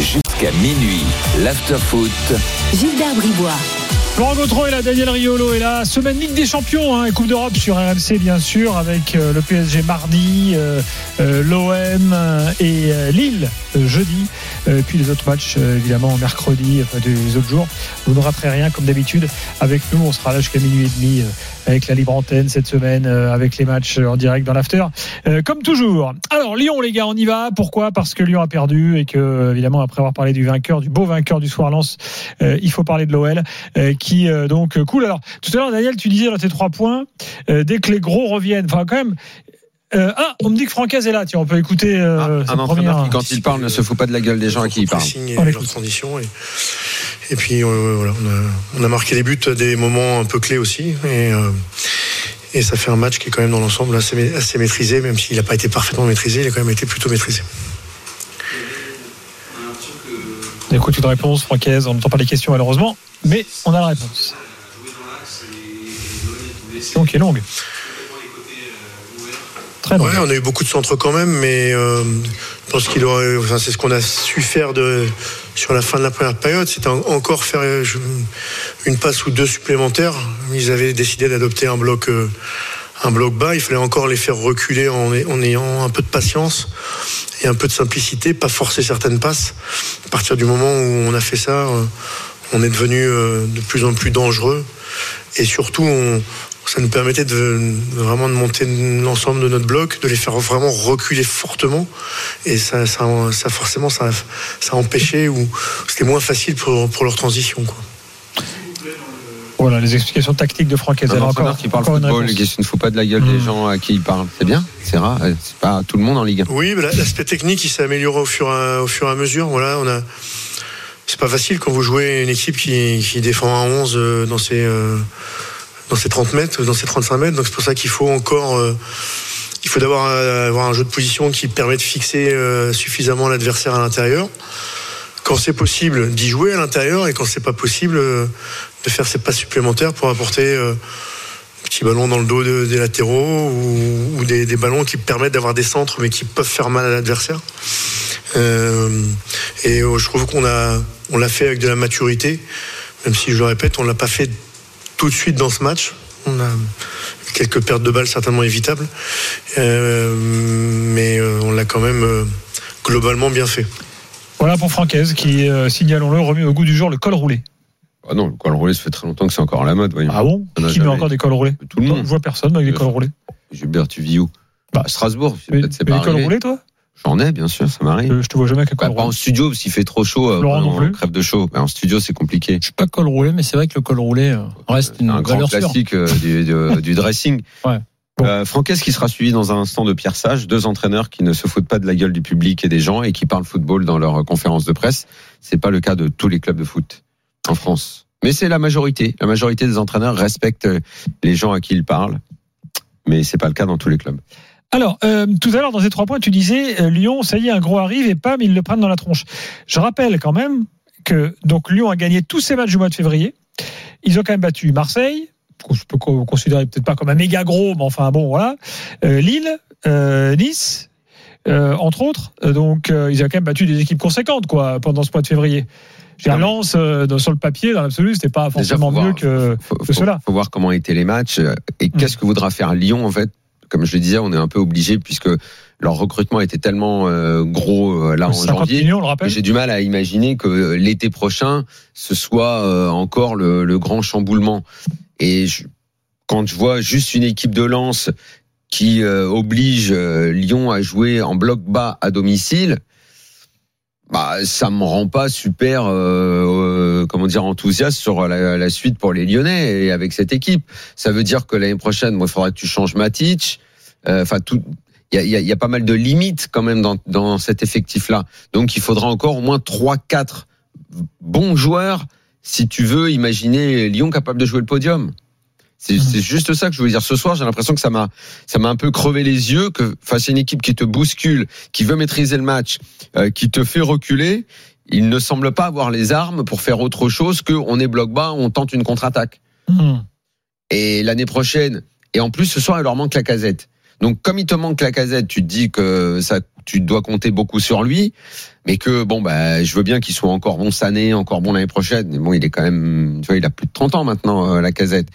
Jusqu'à minuit. L'afterfoot. Gilbert Bribois. Laurent Gautreau est là, Daniel Riolo est là. Semaine Ligue des Champions hein, et Coupe d'Europe sur RMC bien sûr avec euh, le PSG mardi, euh, euh, l'OM et Lille jeudi. Puis les autres matchs évidemment mercredi, enfin des autres jours. Vous ne raterez rien comme d'habitude avec nous. On sera là jusqu'à minuit et demi avec la libre antenne cette semaine, avec les matchs en direct dans l'after. Comme toujours. Alors Lyon les gars, on y va. Pourquoi? Parce que Lyon a perdu et que évidemment après avoir parlé du vainqueur, du beau vainqueur du soir Lens, il faut parler de l'OL euh, qui euh, donc euh, cool. Alors tout à l'heure Daniel, tu disais dans tes trois points, euh, dès que les gros reviennent, enfin quand même. euh, ah, on me dit que Francaise est là. Tiens, on peut écouter euh, Un sa entraîneur première. qui, quand il parle, ne se fout pas de la gueule des gens à qui il parle. et leurs l'écoute. conditions. Et, et puis euh, voilà, on a, on a marqué des buts, à des moments un peu clés aussi. Et, euh, et ça fait un match qui est quand même dans l'ensemble assez, assez maîtrisé, même s'il n'a pas été parfaitement maîtrisé, il a quand même été plutôt maîtrisé. On écoute une réponse, Francaise. On n'entend pas les questions malheureusement, mais on a la réponse. Question qui est longue. Très longue. On a eu beaucoup de centres quand même, mais euh, je pense qu'il aurait. C'est ce qu'on a su faire de, sur la fin de la première période. C'était en- encore faire euh, une passe ou deux supplémentaires. Ils avaient décidé d'adopter un bloc, euh, un bloc bas. Il fallait encore les faire reculer en, ay- en ayant un peu de patience et un peu de simplicité, pas forcer certaines passes. À partir du moment où on a fait ça, euh, on est devenu euh, de plus en plus dangereux. Et surtout, on- ça nous permettait de vraiment de monter l'ensemble de notre bloc, de les faire vraiment reculer fortement. Et ça, ça, ça forcément, ça, ça empêchait ou c'était moins facile pour, pour leur transition. Quoi. Voilà les explications tactiques de a entraîneur encore, qui parle encore football qui se ne fout pas de la gueule des Hmm. gens à qui il parle. C'est bien, c'est rare. euh, C'est pas tout le monde en Ligue 1. Oui, l'aspect technique, il s'est amélioré au fur, et à, au fur et à mesure. Voilà, on a. C'est pas facile quand vous jouez une équipe qui, qui défend à 11 euh, dans ses, euh, dans ses 30 mètres, dans ses 35 mètres. Donc c'est pour ça qu'il faut encore. il faut d'abord avoir un jeu de position qui permet de fixer suffisamment l'adversaire à l'intérieur. Quand c'est possible, d'y jouer à l'intérieur et quand c'est pas possible, de faire ses passes supplémentaires pour apporter euh, petits ballons dans le dos de- des latéraux ou, ou des, des ballons qui permettent d'avoir des centres mais qui peuvent faire mal à l'adversaire. Euh, et euh, je trouve qu'on a, on l'a fait avec de la maturité, même si je le répète, on l'a pas fait tout de suite dans ce match. On a quelques pertes de balles certainement évitables, Euh, mais euh, on l'a quand même euh, globalement bien fait. Voilà pour Francaise qui, signalons-le, remet au goût du jour le col roulé. Ah non, le col roulé, ça fait très longtemps que c'est encore à la mode. Voyons. Ah bon Qui met jamais encore des cols roulés Tout le Je monde. vois personne avec des cols roulés. Gilbert, tu vis où bah, Strasbourg. Tu mets Peut-être c'est des pas cols arrivé. roulés, toi J'en ai, bien sûr, ça m'arrive. Euh, Je te vois jamais avec un Bah, col pas en roulé. studio, parce qu'il fait trop chaud. euh, Laurent non on plus. crève de chaud. Bah, en studio, c'est compliqué. Je suis pas col roulé, mais c'est vrai que le col roulé euh, reste C'est une un grand classique euh, du, du- du dressing. Ouais. Euh, Franquès qui sera suivi dans un instant de Pierre Sage, deux entraîneurs qui ne se foutent pas de la gueule du public et des gens et qui parlent football dans leurs conférences de presse. C'est pas le cas de tous les clubs de foot en France. Mais c'est la majorité. La majorité des entraîneurs respectent les gens à qui ils parlent. Mais c'est pas le cas dans tous les clubs. Alors, euh, tout à l'heure, dans ces trois points, tu disais euh, Lyon, ça y est, un gros arrive et pam, ils le prennent dans la tronche. Je rappelle quand même que donc Lyon a gagné tous ses matchs du mois de février. Ils ont quand même battu Marseille, que je peux co- considérer peut-être pas comme un méga gros, mais enfin bon, voilà. Euh, Lille, euh, Nice, euh, entre autres. Euh, Donc, euh, ils ont quand même battu des équipes conséquentes, quoi, pendant ce mois de février. Dire, Lens, euh, sur le papier, dans l'absolu, c'était pas forcément mieux voir- que, faut, que faut- cela. faut voir comment étaient les matchs euh, et Mm. qu'est-ce que voudra faire Lyon en fait? Comme je le disais, on est un peu obligé puisque leur recrutement était tellement euh, gros euh, là en 50 janvier. millions, on le rappelle. J'ai du mal à imaginer que l'été prochain ce soit encore le, le grand chamboulement. Et je- quand je vois juste une équipe de Lens qui oblige Lyon à jouer en bloc bas à domicile, bah ça me rend pas super euh, euh, comment dire enthousiaste sur la, la suite pour les Lyonnais et avec cette équipe. Ça veut dire que l'année prochaine, moi, il faudra que tu changes Matic. Euh, Enfin, tout. Il y y y a pas mal de limites quand même dans, dans cet effectif-là. Donc, il faudra encore au moins trois, quatre bons joueurs si tu veux imaginer Lyon capable de jouer le podium. C'est c'est juste ça que je veux dire. Ce soir, j'ai l'impression que ça m'a, ça m'a un peu crevé les yeux que face à une équipe qui te bouscule, qui veut maîtriser le match, euh, qui te fait reculer, il ne semble pas avoir les armes pour faire autre chose que on est bloc bas, on tente une contre-attaque. Hmm. Et l'année prochaine, et en plus ce soir, il leur manque la casette. Donc comme il te manque la casette, tu te dis que ça, tu dois compter beaucoup sur lui, mais que bon bah je veux bien qu'il soit encore bon cette année, encore bon l'année prochaine. Mais bon, il est quand même, tu vois, il a plus de 30 ans maintenant euh, la casette.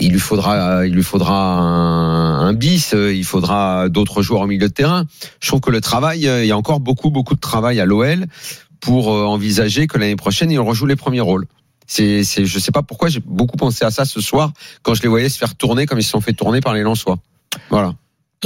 Il lui faudra, il lui faudra un, bis, euh, il faudra d'autres joueurs au milieu de terrain. Je trouve que le travail, euh, il y a encore beaucoup beaucoup de travail à l'OL pour euh, envisager que l'année prochaine il rejoue les premiers rôles. C'est, c'est, je sais pas pourquoi j'ai beaucoup pensé à ça ce soir quand je les voyais se faire tourner comme ils se sont fait tourner par les Lensois. Voilà.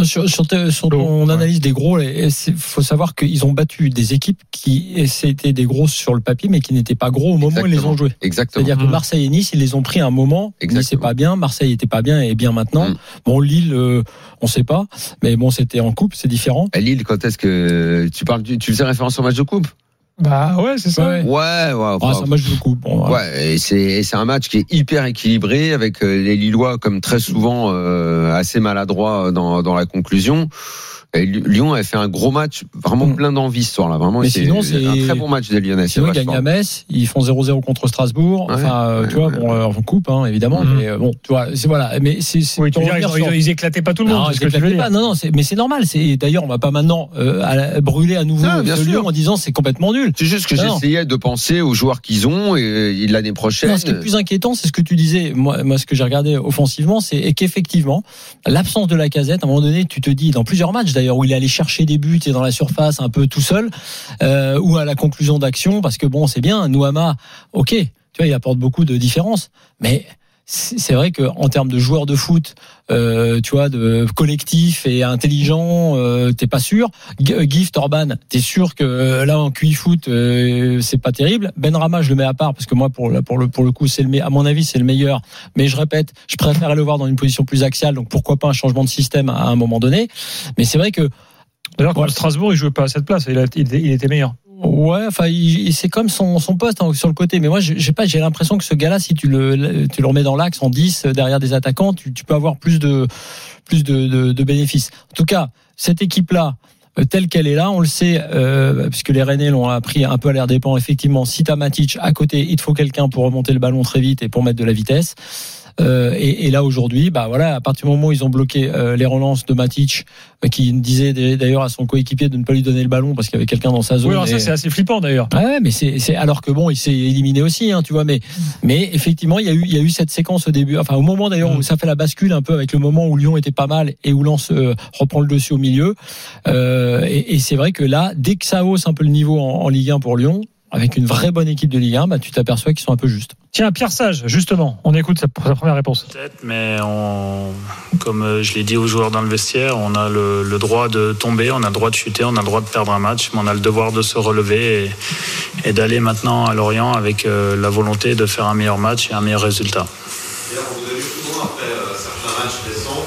Sur, sur, te- sur ton analyse des gros, il faut savoir qu'ils ont battu des équipes qui étaient des grosses sur le papier, mais qui n'étaient pas gros au moment où ils les ont joués. Exactement. C'est-à-dire que Marseille et Nice, ils les ont pris à un moment. Nice est pas bien, Marseille était pas bien et bien maintenant. Mm. Bon, Lille, euh, on sait pas, mais bon, c'était en coupe, c'est différent. À Lille, quand est-ce que tu parles, du- tu faisais référence au match de coupe? Bah ouais, c'est ça. Ouais. Ouais, ouais. Ah, c'est un match de coupe. Bon, voilà. Ouais, et c'est et c'est un match qui est hyper équilibré avec euh, les Lillois comme très souvent euh, assez maladroits dans dans la conclusion. Et Lyon a fait un gros match, vraiment plein d'envie ce soir-là. Vraiment, Mm. Mais c'est sinon, c'est- un très bon match des Lyonnais. Sinon, ils gagnent à Metz, ils font 0-0 contre Strasbourg. Ouais, enfin, euh, ouais, tu vois, ouais, bon, euh, coupe, hein, évidemment. Mhm. Mais bon, tu vois, c'est voilà. Mais c'est. Oui, ils, ils éclataient pas tout le monde. Non, c'est ils que éclataient pas. Non, non, mais c'est normal. C'est d'ailleurs, on va pas maintenant euh, à la- brûler à nouveau Ah, bien ce sûr. Lyon en disant c'est complètement nul. C'est juste que j'essayais de penser aux joueurs qu'ils ont et, l'année prochaine. Non, ce qui est plus inquiétant, c'est ce que tu disais. Moi, moi ce que j'ai regardé offensivement, c'est qu'effectivement, l'absence de la casette, à un moment donné, tu te dis, dans plusieurs matchs d'ailleurs, où il allé chercher des buts et dans la surface un peu tout seul, euh, ou à la conclusion d'action, parce que bon, c'est bien, Nouama, ok, tu vois, il apporte beaucoup de différences, mais c'est vrai que en termes de joueurs de foot, euh, tu vois, de collectif et intelligent, euh, t'es pas sûr. Euh, Gift Orban, t'es sûr que euh, là en QI foot, euh, c'est pas terrible. Ben Rama, je le mets à part parce que moi pour le pour le pour le coup, c'est le à mon avis c'est le meilleur. Mais je répète, je préfère le voir dans une position plus axiale. Donc pourquoi pas un changement de système à un moment donné. Mais c'est vrai que D'ailleurs, contre Strasbourg, il jouait pas à cette place. Il, a- il était- il était meilleur. Ouais, enfin, c'est comme son, son poste hein, sur le côté. Mais moi, j'ai pas, j'ai l'impression que ce gars-là, si tu le, tu le remets dans l'axe en 10 euh, derrière des attaquants, tu, tu peux avoir plus de, plus de, de, de bénéfices. En tout cas, cette équipe-là, euh, telle qu'elle est là, on le sait, euh, puisque les Rennais l'ont appris un peu à l'air dépend. Effectivement, si t'as Matic à côté, il te faut quelqu'un pour remonter le ballon très vite et pour mettre de la vitesse. Euh, et, et là aujourd'hui, bah voilà, à partir du moment où ils ont bloqué euh, les relances de Matic, euh, qui disait d'ailleurs à son coéquipier de ne pas lui donner le ballon parce qu'il y avait quelqu'un dans sa zone. Oui, alors ça, et- c'est assez flippant d'ailleurs. Ouais, mais c'est alors que bon, il s'est éliminé aussi, hein, tu vois. Mais mais effectivement, il y a eu il y a eu cette séquence au début, enfin au moment d'ailleurs où ça fait la bascule un peu avec le moment où Lyon était pas mal et où Lens euh, reprend le dessus au milieu. Euh, et et c'est vrai que là, dès que ça hausse un peu le niveau en, en Ligue 1 pour Lyon, avec une vraie bonne équipe de Ligue 1, bah, tu t'aperçois qu'ils sont un peu justes. Tiens, Pierre Sage, justement, on écoute sa, sa première réponse. Peut-être, mais on, comme euh, je l'ai dit aux joueurs dans le vestiaire, on a le, le droit de tomber, on a le droit de chuter, on a le droit de perdre un match, mais on a le devoir de se relever et, et d'aller maintenant à Lorient avec euh, la volonté de faire un meilleur match et un meilleur résultat. D'ailleurs, vous avez souvent, après euh, certains matchs récents,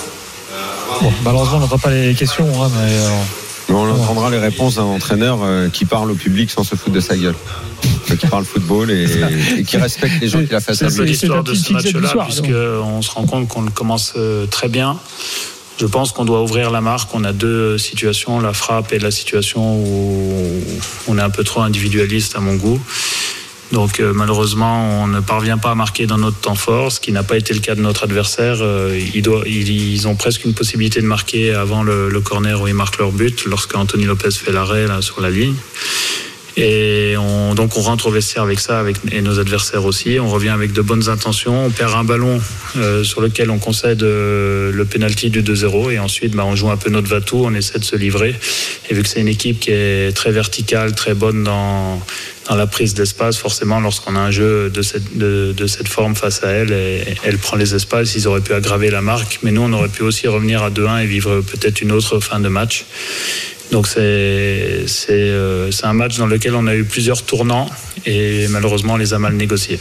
Malheureusement, on n'entend pas les questions, hein, mais. euh, Mais on entendra les réponses d'un entraîneur euh, qui parle au public sans se foutre de sa gueule. Qui parle football et, et qui respecte les gens qui la fassent à C'est l'histoire de ce match-là, puisqu'on se rend compte qu'on le commence euh, très bien. Je pense qu'on doit ouvrir la marque. On a deux situations, la frappe et la situation où on est un peu trop individualiste à mon goût. Donc euh, malheureusement, on ne parvient pas à marquer dans notre temps fort, ce qui n'a pas été le cas de notre adversaire. Euh, ils, ont presque une possibilité de marquer avant le, corner où ils marquent leur but, lorsque Anthony Lopez fait l'arrêt sur la ligne. Et on, donc on rentre au vestiaire avec ça, et nos adversaires aussi. On revient avec de bonnes intentions. On perd un ballon euh, sur lequel on concède le penalty du 2-0 et ensuite bah, on joue un peu notre vatou, on essaie de se livrer. Et vu que c'est une équipe qui est très verticale, très bonne dans dans la prise d'espace, forcément, lorsqu'on a un jeu de cette, de, de cette forme face à elle, et- elle prend les espaces, ils auraient pu aggraver la marque, mais nous, on aurait pu aussi revenir à 2-1 et vivre peut-être une autre fin de match. Donc c'est c'est euh, c'est un match dans lequel on a eu plusieurs tournants et malheureusement on les a mal négociés.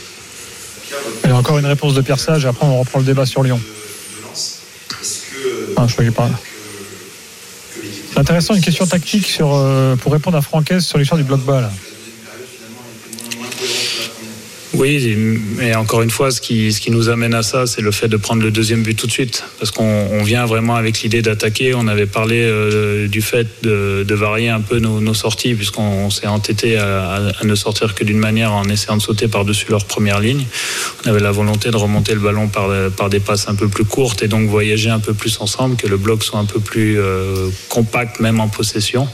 Il y a encore une réponse de Pierre Sage, et après on reprend le débat sur Lyon. Ah, je intéressant, une question tactique sur, euh, pour répondre à Francaise sur l'histoire du bloc bas. là. Oui, mais encore une fois, ce qui, ce qui nous amène à ça, c'est le fait de prendre le deuxième but tout de suite. Parce qu'on on vient vraiment avec l'idée d'attaquer. On avait parlé euh, du fait de, varier un peu nos, sorties, puisqu'on s'est entêté à ne sortir que d'une manière en essayant de sauter par-dessus leur première ligne. On avait la volonté de remonter le ballon par, par des passes un peu plus courtes et donc voyager un peu plus ensemble, que le bloc soit un peu plus euh, compact, même en possession.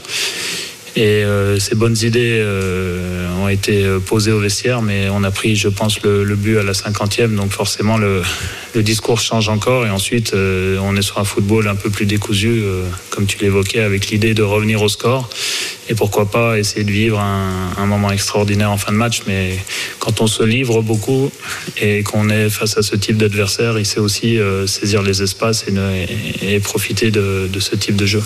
Et euh, ces bonnes idées euh, ont été euh, posées au vestiaire, mais on a pris, je pense, le, le but à la cinquantième, donc forcément le, le discours change encore. Et ensuite, on est sur un football un peu plus décousu, comme tu l'évoquais, avec l'idée de revenir au score. Et pourquoi pas essayer de vivre un, un moment extraordinaire en fin de match. Mais quand on se livre beaucoup et qu'on est face à ce type d'adversaire, il sait aussi saisir les espaces et, ne- et profiter de- de ce type de jeu.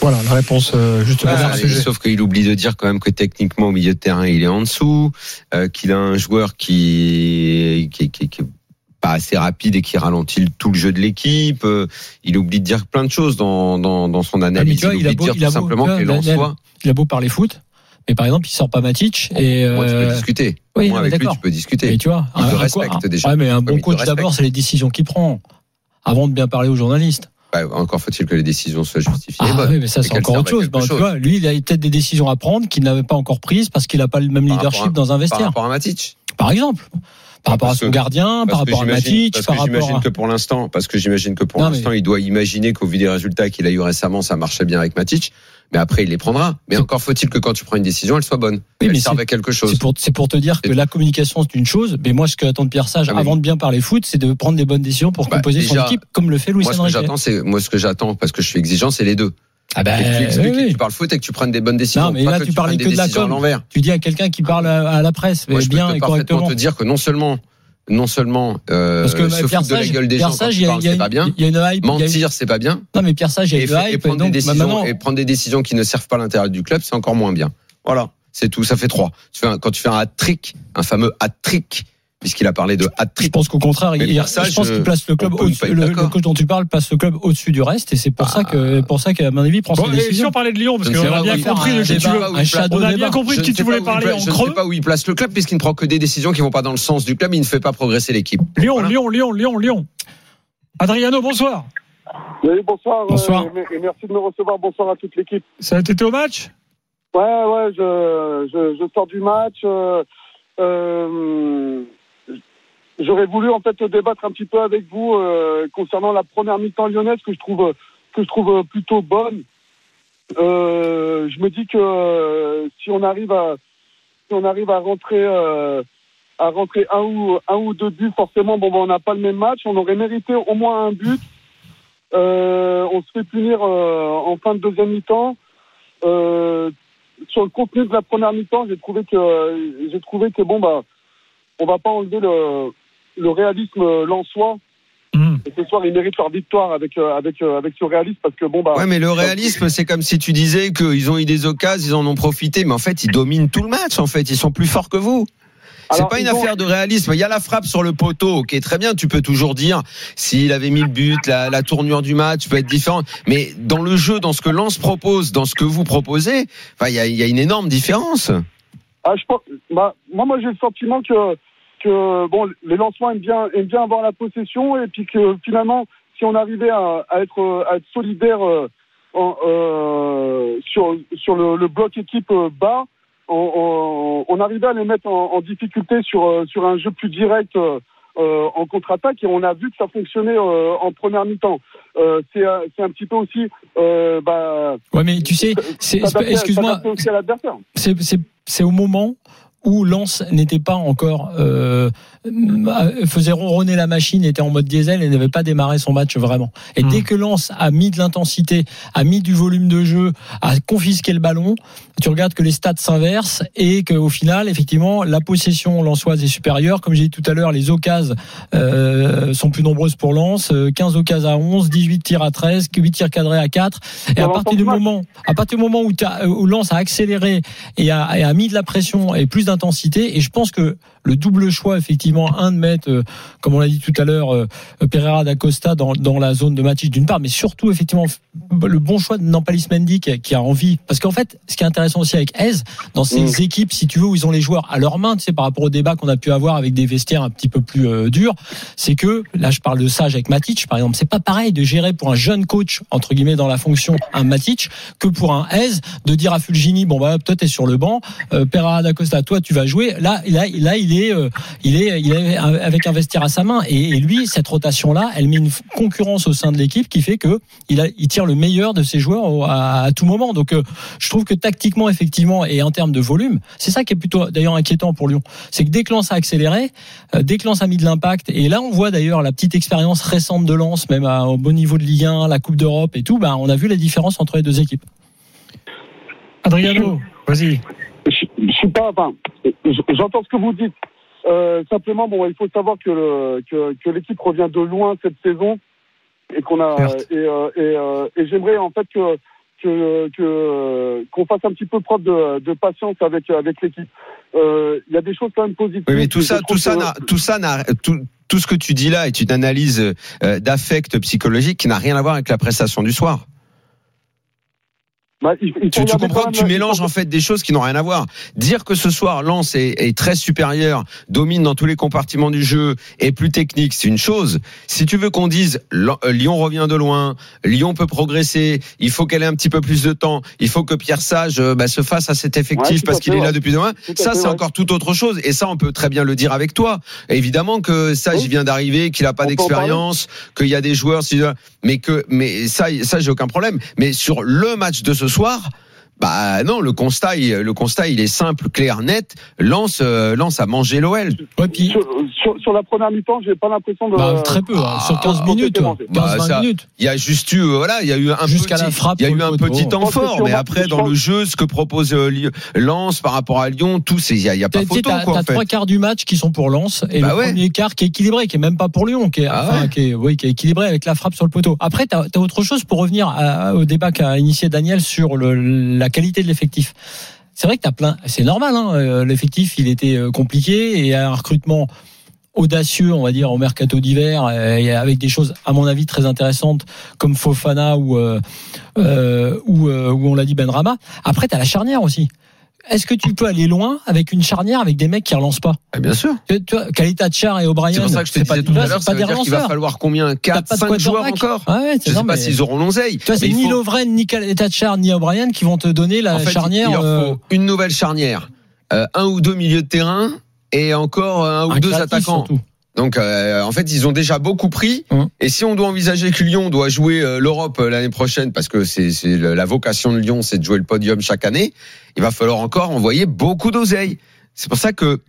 Voilà, la réponse euh, justement Ah, sauf qu'il oublie de dire quand même que techniquement au milieu de terrain il est en dessous, euh, qu'il a un joueur qui qui, qui, pas assez rapide et qui ralentit tout le jeu de l'équipe. Euh, il oublie de dire plein de choses dans, dans, dans son Ah, analyse. il oublie de dire tout simplement que Lensois, il a beau parler foot, mais par exemple, il sort pas Matic et. moi tu peux euh, discuter. oui, moi avec lui tu peux discuter. Mais tu vois, Il un- respecte déjà. Ouais, mais un bon coach d'abord, c'est les décisions qu'il prend avant de bien parler aux journalistes. Ouais, encore faut-il que les décisions soient justifiées. Ah bonnes. oui, mais ça c'est encore autre chose. tu vois, lui, il a peut-être des décisions à prendre qu'il n'avait pas encore prises parce qu'il n'a pas le même Par leadership à- dans un Par vestiaire. rapport à Matic. Par exemple, par rapport à son que- gardien, par rapport à Matic, parce par que rapport j'imagine à. que pour l'instant, parce que j'imagine que pour mais- l'instant, il doit imaginer qu'au vu des résultats qu'il a eu récemment, ça marchait bien avec Matic. Mais après, il les prendra. Mais encore faut-il que quand tu prends une décision, elle soit bonne. Oui, elle mais serve à quelque chose. C'est pour, pour te dire que la communication c'est une chose, mais moi ce que j'attends de Pierre Sage Ah, avant de bien parler foot, c'est de prendre des bonnes décisions pour Bah, composer son équipe comme le fait Luis moi, ce que Enrique. j'attends, c'est moi ce que j'attends parce que je suis exigeant, c'est les deux. Ah ben, Et que tu expliques oui, que tu parles foot et que tu prennes des bonnes décisions. Non, mais là que tu prennes que de la com. l'envers. Tu dis à quelqu'un qui parle à, à la presse, mais Moi, je peux bien te et parfaitement correctement. te dire que non seulement, non seulement euh, Parce que se Pierre foutre de la gueule des Pierre gens Sage, parles, c'est pas bien. il y a une hype. a- Mentir, c'est pas bien. Non, mais Pierre Sage, il y a une fa- et hype. prendre, donc, des bah, décisions, maintenant, et prendre des décisions qui ne servent pas l'intérêt du club, c'est encore moins bien. Voilà, c'est tout. Ça fait trois. Quand tu fais un hat-trick, un fameux hat-trick, puisqu'il a parlé de je hat-trick. pense qu'au contraire, Mais Sage, je pense qu'il place le club ne au-dessus. Le, coach dont tu parles place le club au-dessus du reste, et c'est pour ça que, pour ça qu'à mon avis, il prend Bon, ses si on parlait de Lyon, parce Je ne qu'on sais a pas bien où il compris de qui tu veux. On a bien compris Je de qui ne tu voulais parler en Je ne creux. sais pas où il place le club puisqu'il ne prend que des décisions qui vont pas dans le sens du club. Il ne fait pas progresser l'équipe. Lyon. Lyon, Lyon, Lyon, Lyon. Adriano, bonsoir. Oui, bonsoir. Bonsoir. euh, et merci de me recevoir. Bonsoir à toute l'équipe. Ça a été au match? Ouais, ouais, je, je, je sors du match. euh, euh, J'aurais voulu en fait débattre un petit peu avec vous euh, concernant la première mi-temps lyonnaise que je trouve que je trouve plutôt bonne. Euh, je me dis que euh, si on arrive à si on arrive à rentrer euh, à rentrer un ou un ou deux buts, forcément, bon, ben, on n'a pas le même match. On aurait mérité au moins un but. Euh, on se fait punir euh, en fin de deuxième mi-temps. Sur le contenu de la première mi-temps, j'ai trouvé que j'ai trouvé que bon bah on va pas enlever le, le réalisme lensois. Et ce soir, ils méritent leur victoire avec euh, avec euh, avec ce réalisme parce que bon bah. Ouais, mais le réalisme, c'est comme si tu disais qu'ils ont eu des occasions, ils en ont profité, mais en fait, ils dominent tout le match. En fait, ils sont plus forts que vous. C'est pas une ont- affaire de réalisme. Il y a la frappe sur le poteau, ok, très bien. Tu peux toujours dire s'il avait mis le but, la, la tournure du match peut être différente. Mais dans le jeu, dans ce que Lens propose, dans ce que vous proposez, enfin, il y a, il y a une énorme différence. Ah, je pense, bah, moi, moi, j'ai le sentiment que, que bon, les lancements aiment bien, aiment bien avoir la possession et puis que finalement, si on arrivait à, à être, à être solidaire euh, euh, sur, sur le, le bloc équipe euh, bas, on, on, on arrivait à les mettre en, en difficulté sur, sur un jeu plus direct. euh, en contre-attaque et on a vu que ça fonctionnait euh, en première mi-temps. Euh, c'est un- c'est un petit peu aussi bah, Ouais, mais tu sais, excuse-moi, c'est au moment où Lens n'était pas encore euh, euh, faisait ronronner la machine, était en mode diesel et n'avait pas démarré son match vraiment. Et dès que Lens a mis de l'intensité, a mis du volume de jeu, a confisqué le ballon, tu regardes que les stats s'inversent et qu'au final, effectivement, la possession lensoise est supérieure. Comme j'ai dit tout à l'heure, les occasions euh, sont plus nombreuses pour Lens, euh, 15 occasions à 11, 18 tirs à 13, 8 tirs cadrés à 4. Et à partir du moment, à partir du moment où, t'as- où Lens a accéléré et a, et a mis de la pression et plus d'intensité, et je pense que le double choix, effectivement, un de mettre, euh, comme on l'a dit tout à l'heure, euh, Pereira d'Acosta dans, dans la zone de Matic d'une part, mais surtout, effectivement, le bon choix de Nampalis Mendy qui, a- qui a envie. Parce qu'en fait, ce qui est intéressant aussi avec Aise, dans ces équipes, si tu veux, où ils ont les joueurs à leur main, tu sais, par rapport au débat qu'on a pu avoir avec des vestiaires un petit peu plus euh, durs, c'est que, là, je parle de Sage avec Matic, par exemple, c'est pas pareil de gérer pour un jeune coach, entre guillemets, dans la fonction, un Matic, que pour un Aise, de dire à Fulgini, bon, bah, toi, t'es sur le banc, euh, Pereira d'Acosta, toi, tu vas jouer. Là, là, là, il est, euh, il est, il est avec un vestiaire à sa main. Et, lui, cette rotation-là, elle met une concurrence au sein de l'équipe qui fait que il, il tire le meilleur de ses joueurs à, tout moment. Donc, euh, je trouve que tactiquement, effectivement, et en termes de volume, c'est ça qui est plutôt d'ailleurs inquiétant pour Lyon. C'est que dès que Lens a accéléré, euh, dès que Lens a mis de l'impact, et là, on voit d'ailleurs la petite expérience récente de Lens, même au bon niveau de Ligue 1, la Coupe d'Europe et tout, bah, on a vu la différence entre les deux équipes. Adriano, vas-y. Je, suis pas. Enfin, j'entends ce que vous dites. Euh, simplement, bon, il faut savoir que le- que, que l'équipe revient de loin cette saison et qu'on a et, euh, et, euh, et j'aimerais en fait que que que qu'on fasse un petit peu preuve de, de patience avec avec l'équipe. Euh, Il y a des choses quand même positives. Oui, mais tout ça, tout ça, n'a- tout ça n'a, tout, tout ce que tu dis là est une analyse euh, d'affect psychologique qui n'a rien à voir avec la prestation du soir. Bah, il- il faut Tu, comprends que tu même- mélanges en fait des choses qui n'ont rien à voir. Dire que ce soir Lens est, est très supérieur, domine dans tous les compartiments du jeu, est plus technique, c'est une chose. Si tu veux qu'on dise euh, Lyon revient de loin, Lyon peut progresser, il faut qu'elle ait un petit peu plus de temps, il faut que Pierre Sage euh, bah, se fasse à cet effectif parce qu'il est là depuis demain. Ça c'est encore tout autre chose et ça on peut très bien le dire avec toi. Évidemment que Sage Oui. vient d'arriver, qu'il a pas d'expérience, qu'il y a des joueurs, mais que mais ça ça j'ai aucun problème. Mais sur le match de ce soir. Bah non, le constat, il, le constat, il est simple, clair, net. Lance, euh, Lance a mangé l'OL. Ouais, puis, Sur, sur, sur la première mi-temps, j'ai pas l'impression de. bah, très peu, hein, sur 15 Ah, minutes. 15-20 Bah, ça- minutes. Il y a juste eu, voilà, il y a eu un Jusqu'à petit, la frappe il y a eu un petit temps fort, mais ma- après dans le jeu, ce que propose euh, Lens par rapport à Lyon, tout, c'est il y a, il y a pas Tu sais, photo t'as quoi t'as en fait. trois quarts du match qui sont pour Lens et Bah le ouais. premier quart qui est équilibré, qui est même pas pour Lyon, qui est, Ah enfin, ouais. qui est, oui, qui est équilibré avec la frappe sur le poteau. Après, t'as as autre chose pour revenir à- au débat qu'a initié Daniel sur le, la qualité de l'effectif. C'est vrai que t'as plein, c'est normal, hein, euh, l'effectif il était euh, compliqué et un recrutement audacieux, on va dire, au mercato d'hiver, euh, avec des choses, à mon avis, très intéressantes, comme Fofana ou ou, on l'a dit Benrama. Après, t'as la charnière aussi. Est-ce que tu peux aller loin avec une charnière avec des mecs qui relancent pas Ah, bien sûr. Tu tu vois, Kalita Char et O'Brien. C'est pour ça que je te disais tout à l'heure, ça veut dire qu'il va falloir combien 4, pas de 5 joueurs encore Ah ouais, c'est Je ça, sais pas s'ils auront vois, c'est ni faut- Lovren, ni Kalita Char, ni O'Brien qui vont te donner la en fait, charnière. il leur euh, faut une nouvelle charnière, euh, un ou deux milieux de terrain et encore un ou un deux attaquants. surtout. Donc euh, en fait, ils ont déjà beaucoup pris. Hum. Et si on doit envisager que Lyon doit jouer euh, l'Europe euh, l'année prochaine, parce que c'est la vocation de Lyon, c'est de jouer le podium chaque année, il va falloir encore envoyer beaucoup d'oseille. C'est pour ça que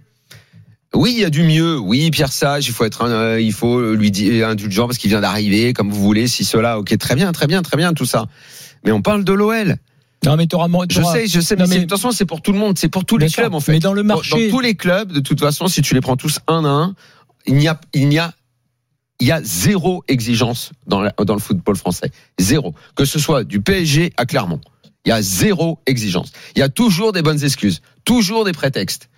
oui, il y a du mieux. Oui, Pierre Sage, il faut être, un- il faut lui dire indulgent parce qu'il vient d'arriver, comme vous voulez, si cela. Ok, très bien, très bien, très bien, tout ça. Mais on parle de l'OL. Non, mais t'auras, Je sais, je sais, mais, de toute façon, c'est pour tout le monde, c'est pour tous les clubs en fait. mais dans le marché- dans tous les clubs, de toute façon, si tu les prends tous un à un, il n'y a, y a zéro exigence dans le football français, zéro. Que ce soit du PSG à Clermont, il y a zéro exigence. Il y a toujours des bonnes excuses, toujours des prétextes.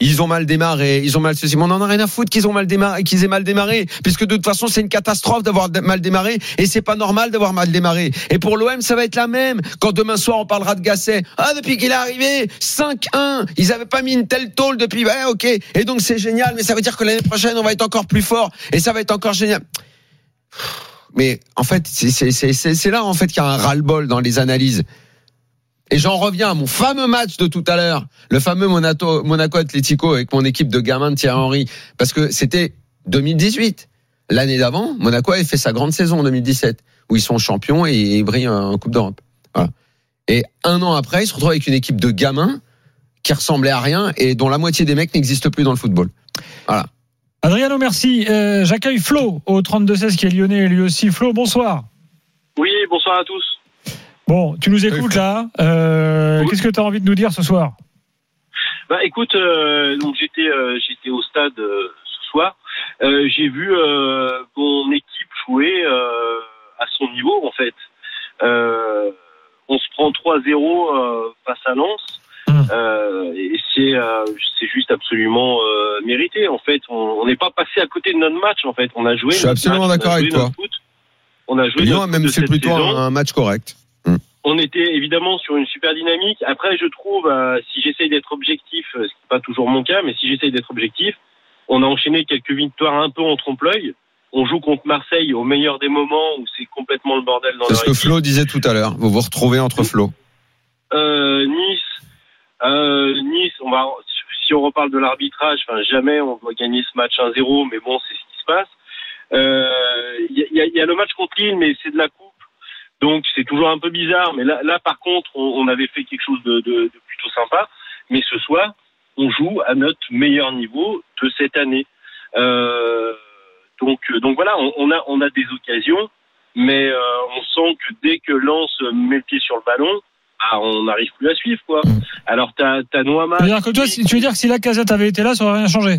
Ils ont mal démarré, ils ont mal ceci. Mais on en a rien à foutre qu'ils ont mal démarré, qu'ils aient mal démarré, puisque de toute façon c'est une catastrophe d'avoir mal démarré et c'est pas normal d'avoir mal démarré. Et pour l'OM, ça va être la même. Quand demain soir on parlera de Gasset, ah depuis qu'il est arrivé, 5-1, ils avaient pas mis une telle tôle depuis. Ok. Et donc c'est génial, mais ça veut dire que l'année prochaine on va être encore plus fort et ça va être encore génial. Mais en fait, c'est là en fait qu'il y a un ras-le-bol dans les analyses. Et j'en reviens à mon fameux match de tout à l'heure, le fameux Monaco, Monaco Atlético avec mon équipe de gamins de Thierry Henry, parce que c'était 2018. L'année d'avant, Monaco avait fait sa grande saison en 2017, où ils sont champions et ils brillent en Coupe d'Europe. Voilà. Et un an après, ils se retrouvent avec une équipe de gamins qui ressemblait à rien et dont la moitié des mecs n'existent plus dans le football. Voilà. Adriano, merci. Euh, J'accueille Flo au 32-16 qui est lyonnais lui aussi. Flo, bonsoir. Oui, bonsoir à tous. Bon, tu nous écoutes là. Euh, Qu'est-ce que tu as envie de nous dire ce soir? Bah écoute, euh, donc j'étais euh, j'étais au stade euh, ce soir. Euh, J'ai vu euh, mon équipe jouer euh, à son niveau en fait. Euh, on se prend 3-0 euh, face à Lens. Euh, et c'est euh, c'est juste absolument euh, mérité en fait. On on n'est pas passé à côté de notre match en fait. On a joué. Je suis absolument match, on a d'accord joué avec toi. notre foot. On a joué. Lyon notre a foot même fait plutôt saison un match correct. On était évidemment sur une super dynamique. Après, je trouve, euh, si j'essaye d'être objectif, euh, ce qui n'est pas toujours mon cas, mais si j'essaye d'être objectif, on a enchaîné quelques victoires un peu en trompe-l'œil. On joue contre Marseille au meilleur des moments où c'est complètement le bordel dans C'est ce que. Flo disait tout à l'heure. Vous vous retrouvez entre Flo. Euh, nice, euh, Nice, on va, si on reparle de l'arbitrage, enfin jamais on doit gagner ce match 1-0, mais bon, c'est ce qui se passe. Euh, Il y, a, il y a- y a le match contre Lille, mais c'est de la coupe, donc c'est toujours un peu bizarre. Mais là, là par contre, on, on avait fait quelque chose de, de- de plutôt sympa. Mais ce soir, on joue à notre meilleur niveau de cette année. Euh, donc, donc voilà, on, on a, on a des occasions, mais euh, on sent que dès que Lens met le pied sur le ballon, ah, on n'arrive plus à suivre quoi. Alors t'as as Noama. Tu veux dire que toi, si- tu veux dire que si la casette avait été là, ça aurait rien changé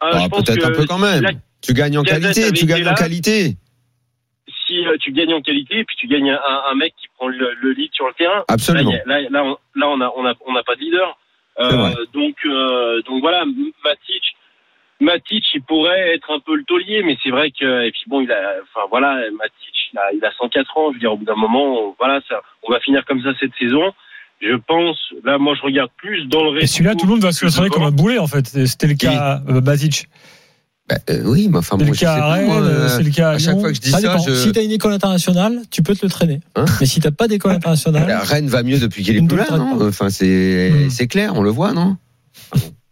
Ah, Ah, Peut-être un peu quand même. la- Tu gagnes en qualité, tu gagnes en là. qualité. Si euh, tu gagnes en qualité, et puis tu gagnes un, un mec qui prend le, le lead sur le terrain. Absolument. Là, a- là, là, on, là, on a, on a, on n'a pas de leader. Euh, donc, euh, donc voilà, Matic, Matic, il pourrait être un peu le taulier, mais c'est vrai que, et puis bon, il a, enfin voilà, Matic, il a, il a 104 ans. Je veux dire, au bout d'un moment, on- voilà, ça, on va finir comme ça cette saison. Je pense, là, moi, je regarde plus dans le Et reste. celui-là, tout le monde va se le travailler comme un boulet en fait. C'était le cas euh, Basic. Euh, oui, mais enfin, C'est moi, le je sais cas à Rennes, moi, euh, c'est le cas à à chaque Lyon. fois que je dis Ça ça, dépend. je... Si t'as une école internationale, tu peux te le traîner. Hein mais si t'as pas d'école internationale, La Rennes va mieux depuis qu'il est plus là, non. Enfin, c'est Hmm. c'est clair, on le voit, non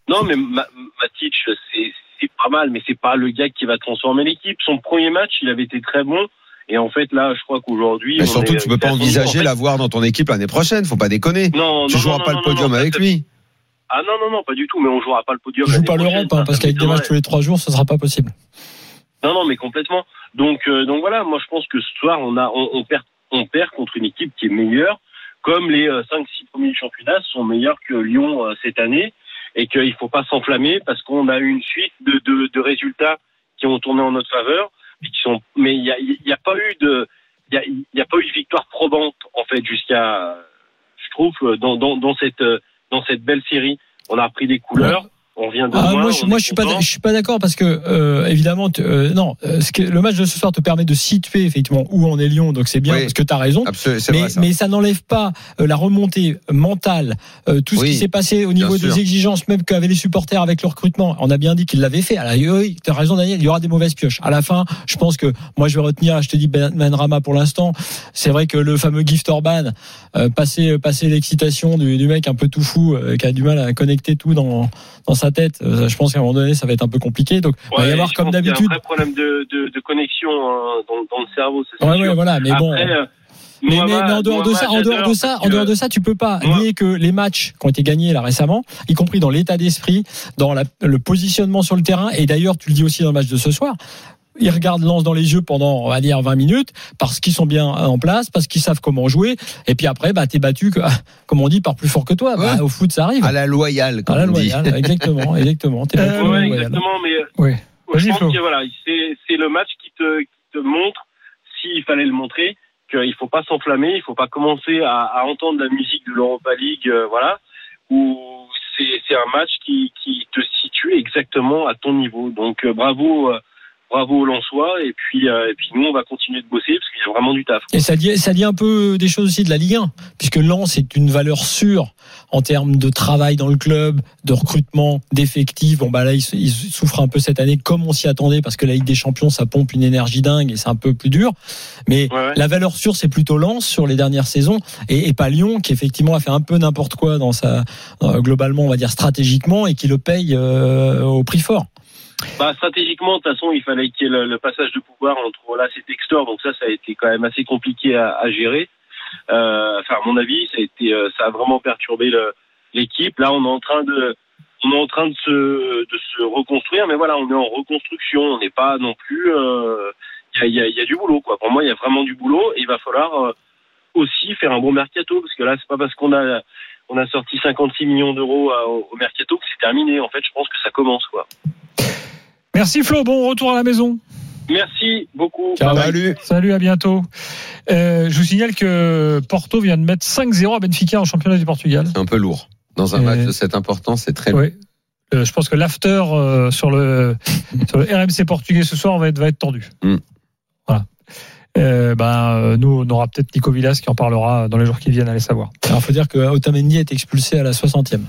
Non, mais Ma- Matic, c'est c'est pas mal, mais c'est pas le gars qui va transformer l'équipe. Son premier match, il avait été très bon. Et en fait, là, je crois qu'aujourd'hui. Mais surtout, est- tu peux pas en fait- envisager l'avoir dans ton équipe l'année prochaine. Faut pas déconner. Non, tu non, joueras non, pas non, le podium non, avec lui. Ah non, non, non, pas du tout, mais on jouera pas le podium. joues l'année pas l'Europe, hein, parce qu'avec des matchs tous les trois jours, ce sera pas possible. Non, non, mais complètement. Donc, euh, donc voilà, moi je pense que ce soir, on, a, on, on perd, on perd contre une équipe qui est meilleure, comme les 5-6 premiers du championnat sont meilleurs que Lyon euh, cette année, et qu'il faut pas s'enflammer parce qu'on a eu une suite de, de, de résultats qui ont tourné en notre faveur, et qui sont, mais il n'y a, y a pas eu de, il y a, y a pas eu de victoire probante en fait jusqu'à, je trouve, dans, dans, dans cette, euh, dans cette belle série, on a repris des couleurs. On vient de Ah, loin, moi, je, moi, je suis pas, je suis pas d'accord parce que euh, évidemment, tu- euh, non, euh, ce que, le match de ce soir te permet de situer effectivement où en est Lyon, donc c'est bien Oui. parce que tu as raison. Mais, vrai, ça. mais ça n'enlève pas euh, la remontée mentale, euh, tout ce Oui, qui s'est passé au niveau des sûr. exigences, même qu'avaient les supporters avec le recrutement. On a bien dit qu'ils l'avaient fait. Alors, oui, tu as raison, Daniel, il y aura des mauvaises pioches. À la fin, je pense que moi, je vais retenir, je te dis Ben Ben Rama pour l'instant. C'est vrai que le fameux gift Orban, euh, passer, passer l'excitation du, du mec un peu tout fou, euh, qui a du mal à connecter tout dans, dans sa tête, euh, je pense qu'à un moment donné, ça va être un peu compliqué. Donc, il va y avoir comme d'habitude. un vrai problème de, de, de connexion hein, dans, dans le cerveau. Ouais, ouais, voilà, mais bon. Euh, Mais, mais, en dehors de Mohamed, ça, en dehors de ça, en dehors de ça, tu peux pas nier que les matchs qui ont été gagnés là récemment, y compris dans l'état d'esprit, dans la- le positionnement sur le terrain, et d'ailleurs tu le dis aussi dans le match de ce soir. Ils regardent Lance dans les yeux pendant, on va dire, 20 minutes, parce qu'ils sont bien en place, parce qu'ils savent comment jouer. Et puis après, bah, t'es battu, comme on dit, par plus fort que toi. Bah, au foot, ça arrive. À la loyale, comme À la on dit. loyale, exactement, exactement. T'es battu Ouais, ouais, exactement, mais Oui. je Vas-y, pense que voilà, c'est c'est le match qui te, qui te montre, s'il fallait le montrer, qu'il faut pas s'enflammer, il faut pas commencer à, à entendre la musique de l'Europa League, euh, voilà, où c'est c'est un match qui, qui te situe exactement à ton niveau. Donc euh, bravo, euh, bravo aux Lensois. Et puis, euh, et puis nous, on va continuer de bosser parce qu'il y a vraiment du taf. Et ça dit, ça dit un peu des choses aussi de la Ligue 1, puisque Lens est une valeur sûre en termes de travail dans le club, de recrutement, d'effectifs. Bon, bah là, il, il souffre un peu cette année, comme on s'y attendait, parce que la Ligue des Champions, ça pompe une énergie dingue et c'est un peu plus dur. Mais la valeur sûre, c'est plutôt Lens sur les dernières saisons, et, et pas Lyon, qui effectivement a fait un peu n'importe quoi dans sa, globalement, on va dire stratégiquement, et qui le paye euh, au prix fort. Bah, stratégiquement, de toute façon, il fallait qu'il y ait le, passage de pouvoir entre Olas et Textor, donc ça, ça a été quand même assez compliqué à, gérer. Euh, enfin, à mon avis, ça a été, euh, ça a vraiment perturbé l'équipe. Là, on est en train de, on est en train de se, de se reconstruire, mais voilà, on est en reconstruction. On n'est pas non plus, euh, il y, a, y, a, y a du boulot, quoi. Pour moi, il y a vraiment du boulot, et il va falloir euh, aussi faire un bon mercato, parce que là, c'est pas parce qu'on a, on a sorti 56 millions d'euros au au mercato que c'est terminé. En fait, je pense que ça commence, quoi. Merci Flo, bon retour à la maison. Merci beaucoup. Salut. Salut, à bientôt. Euh, je vous signale que Porto vient de mettre 5-0 à Benfica en championnat du Portugal. C'est un peu lourd. Dans un Et- match de cette importance, c'est très lourd. Oui. Euh, je pense que l'after euh, sur, le, sur le RMC portugais ce soir va être, va être tordu. Mm. Voilà. Euh, ben, euh, nous, on aura peut-être Nico Villas qui en parlera dans les jours qui viennent, allez savoir. Alors, faut dire que Otamendi a été expulsé à la 60e.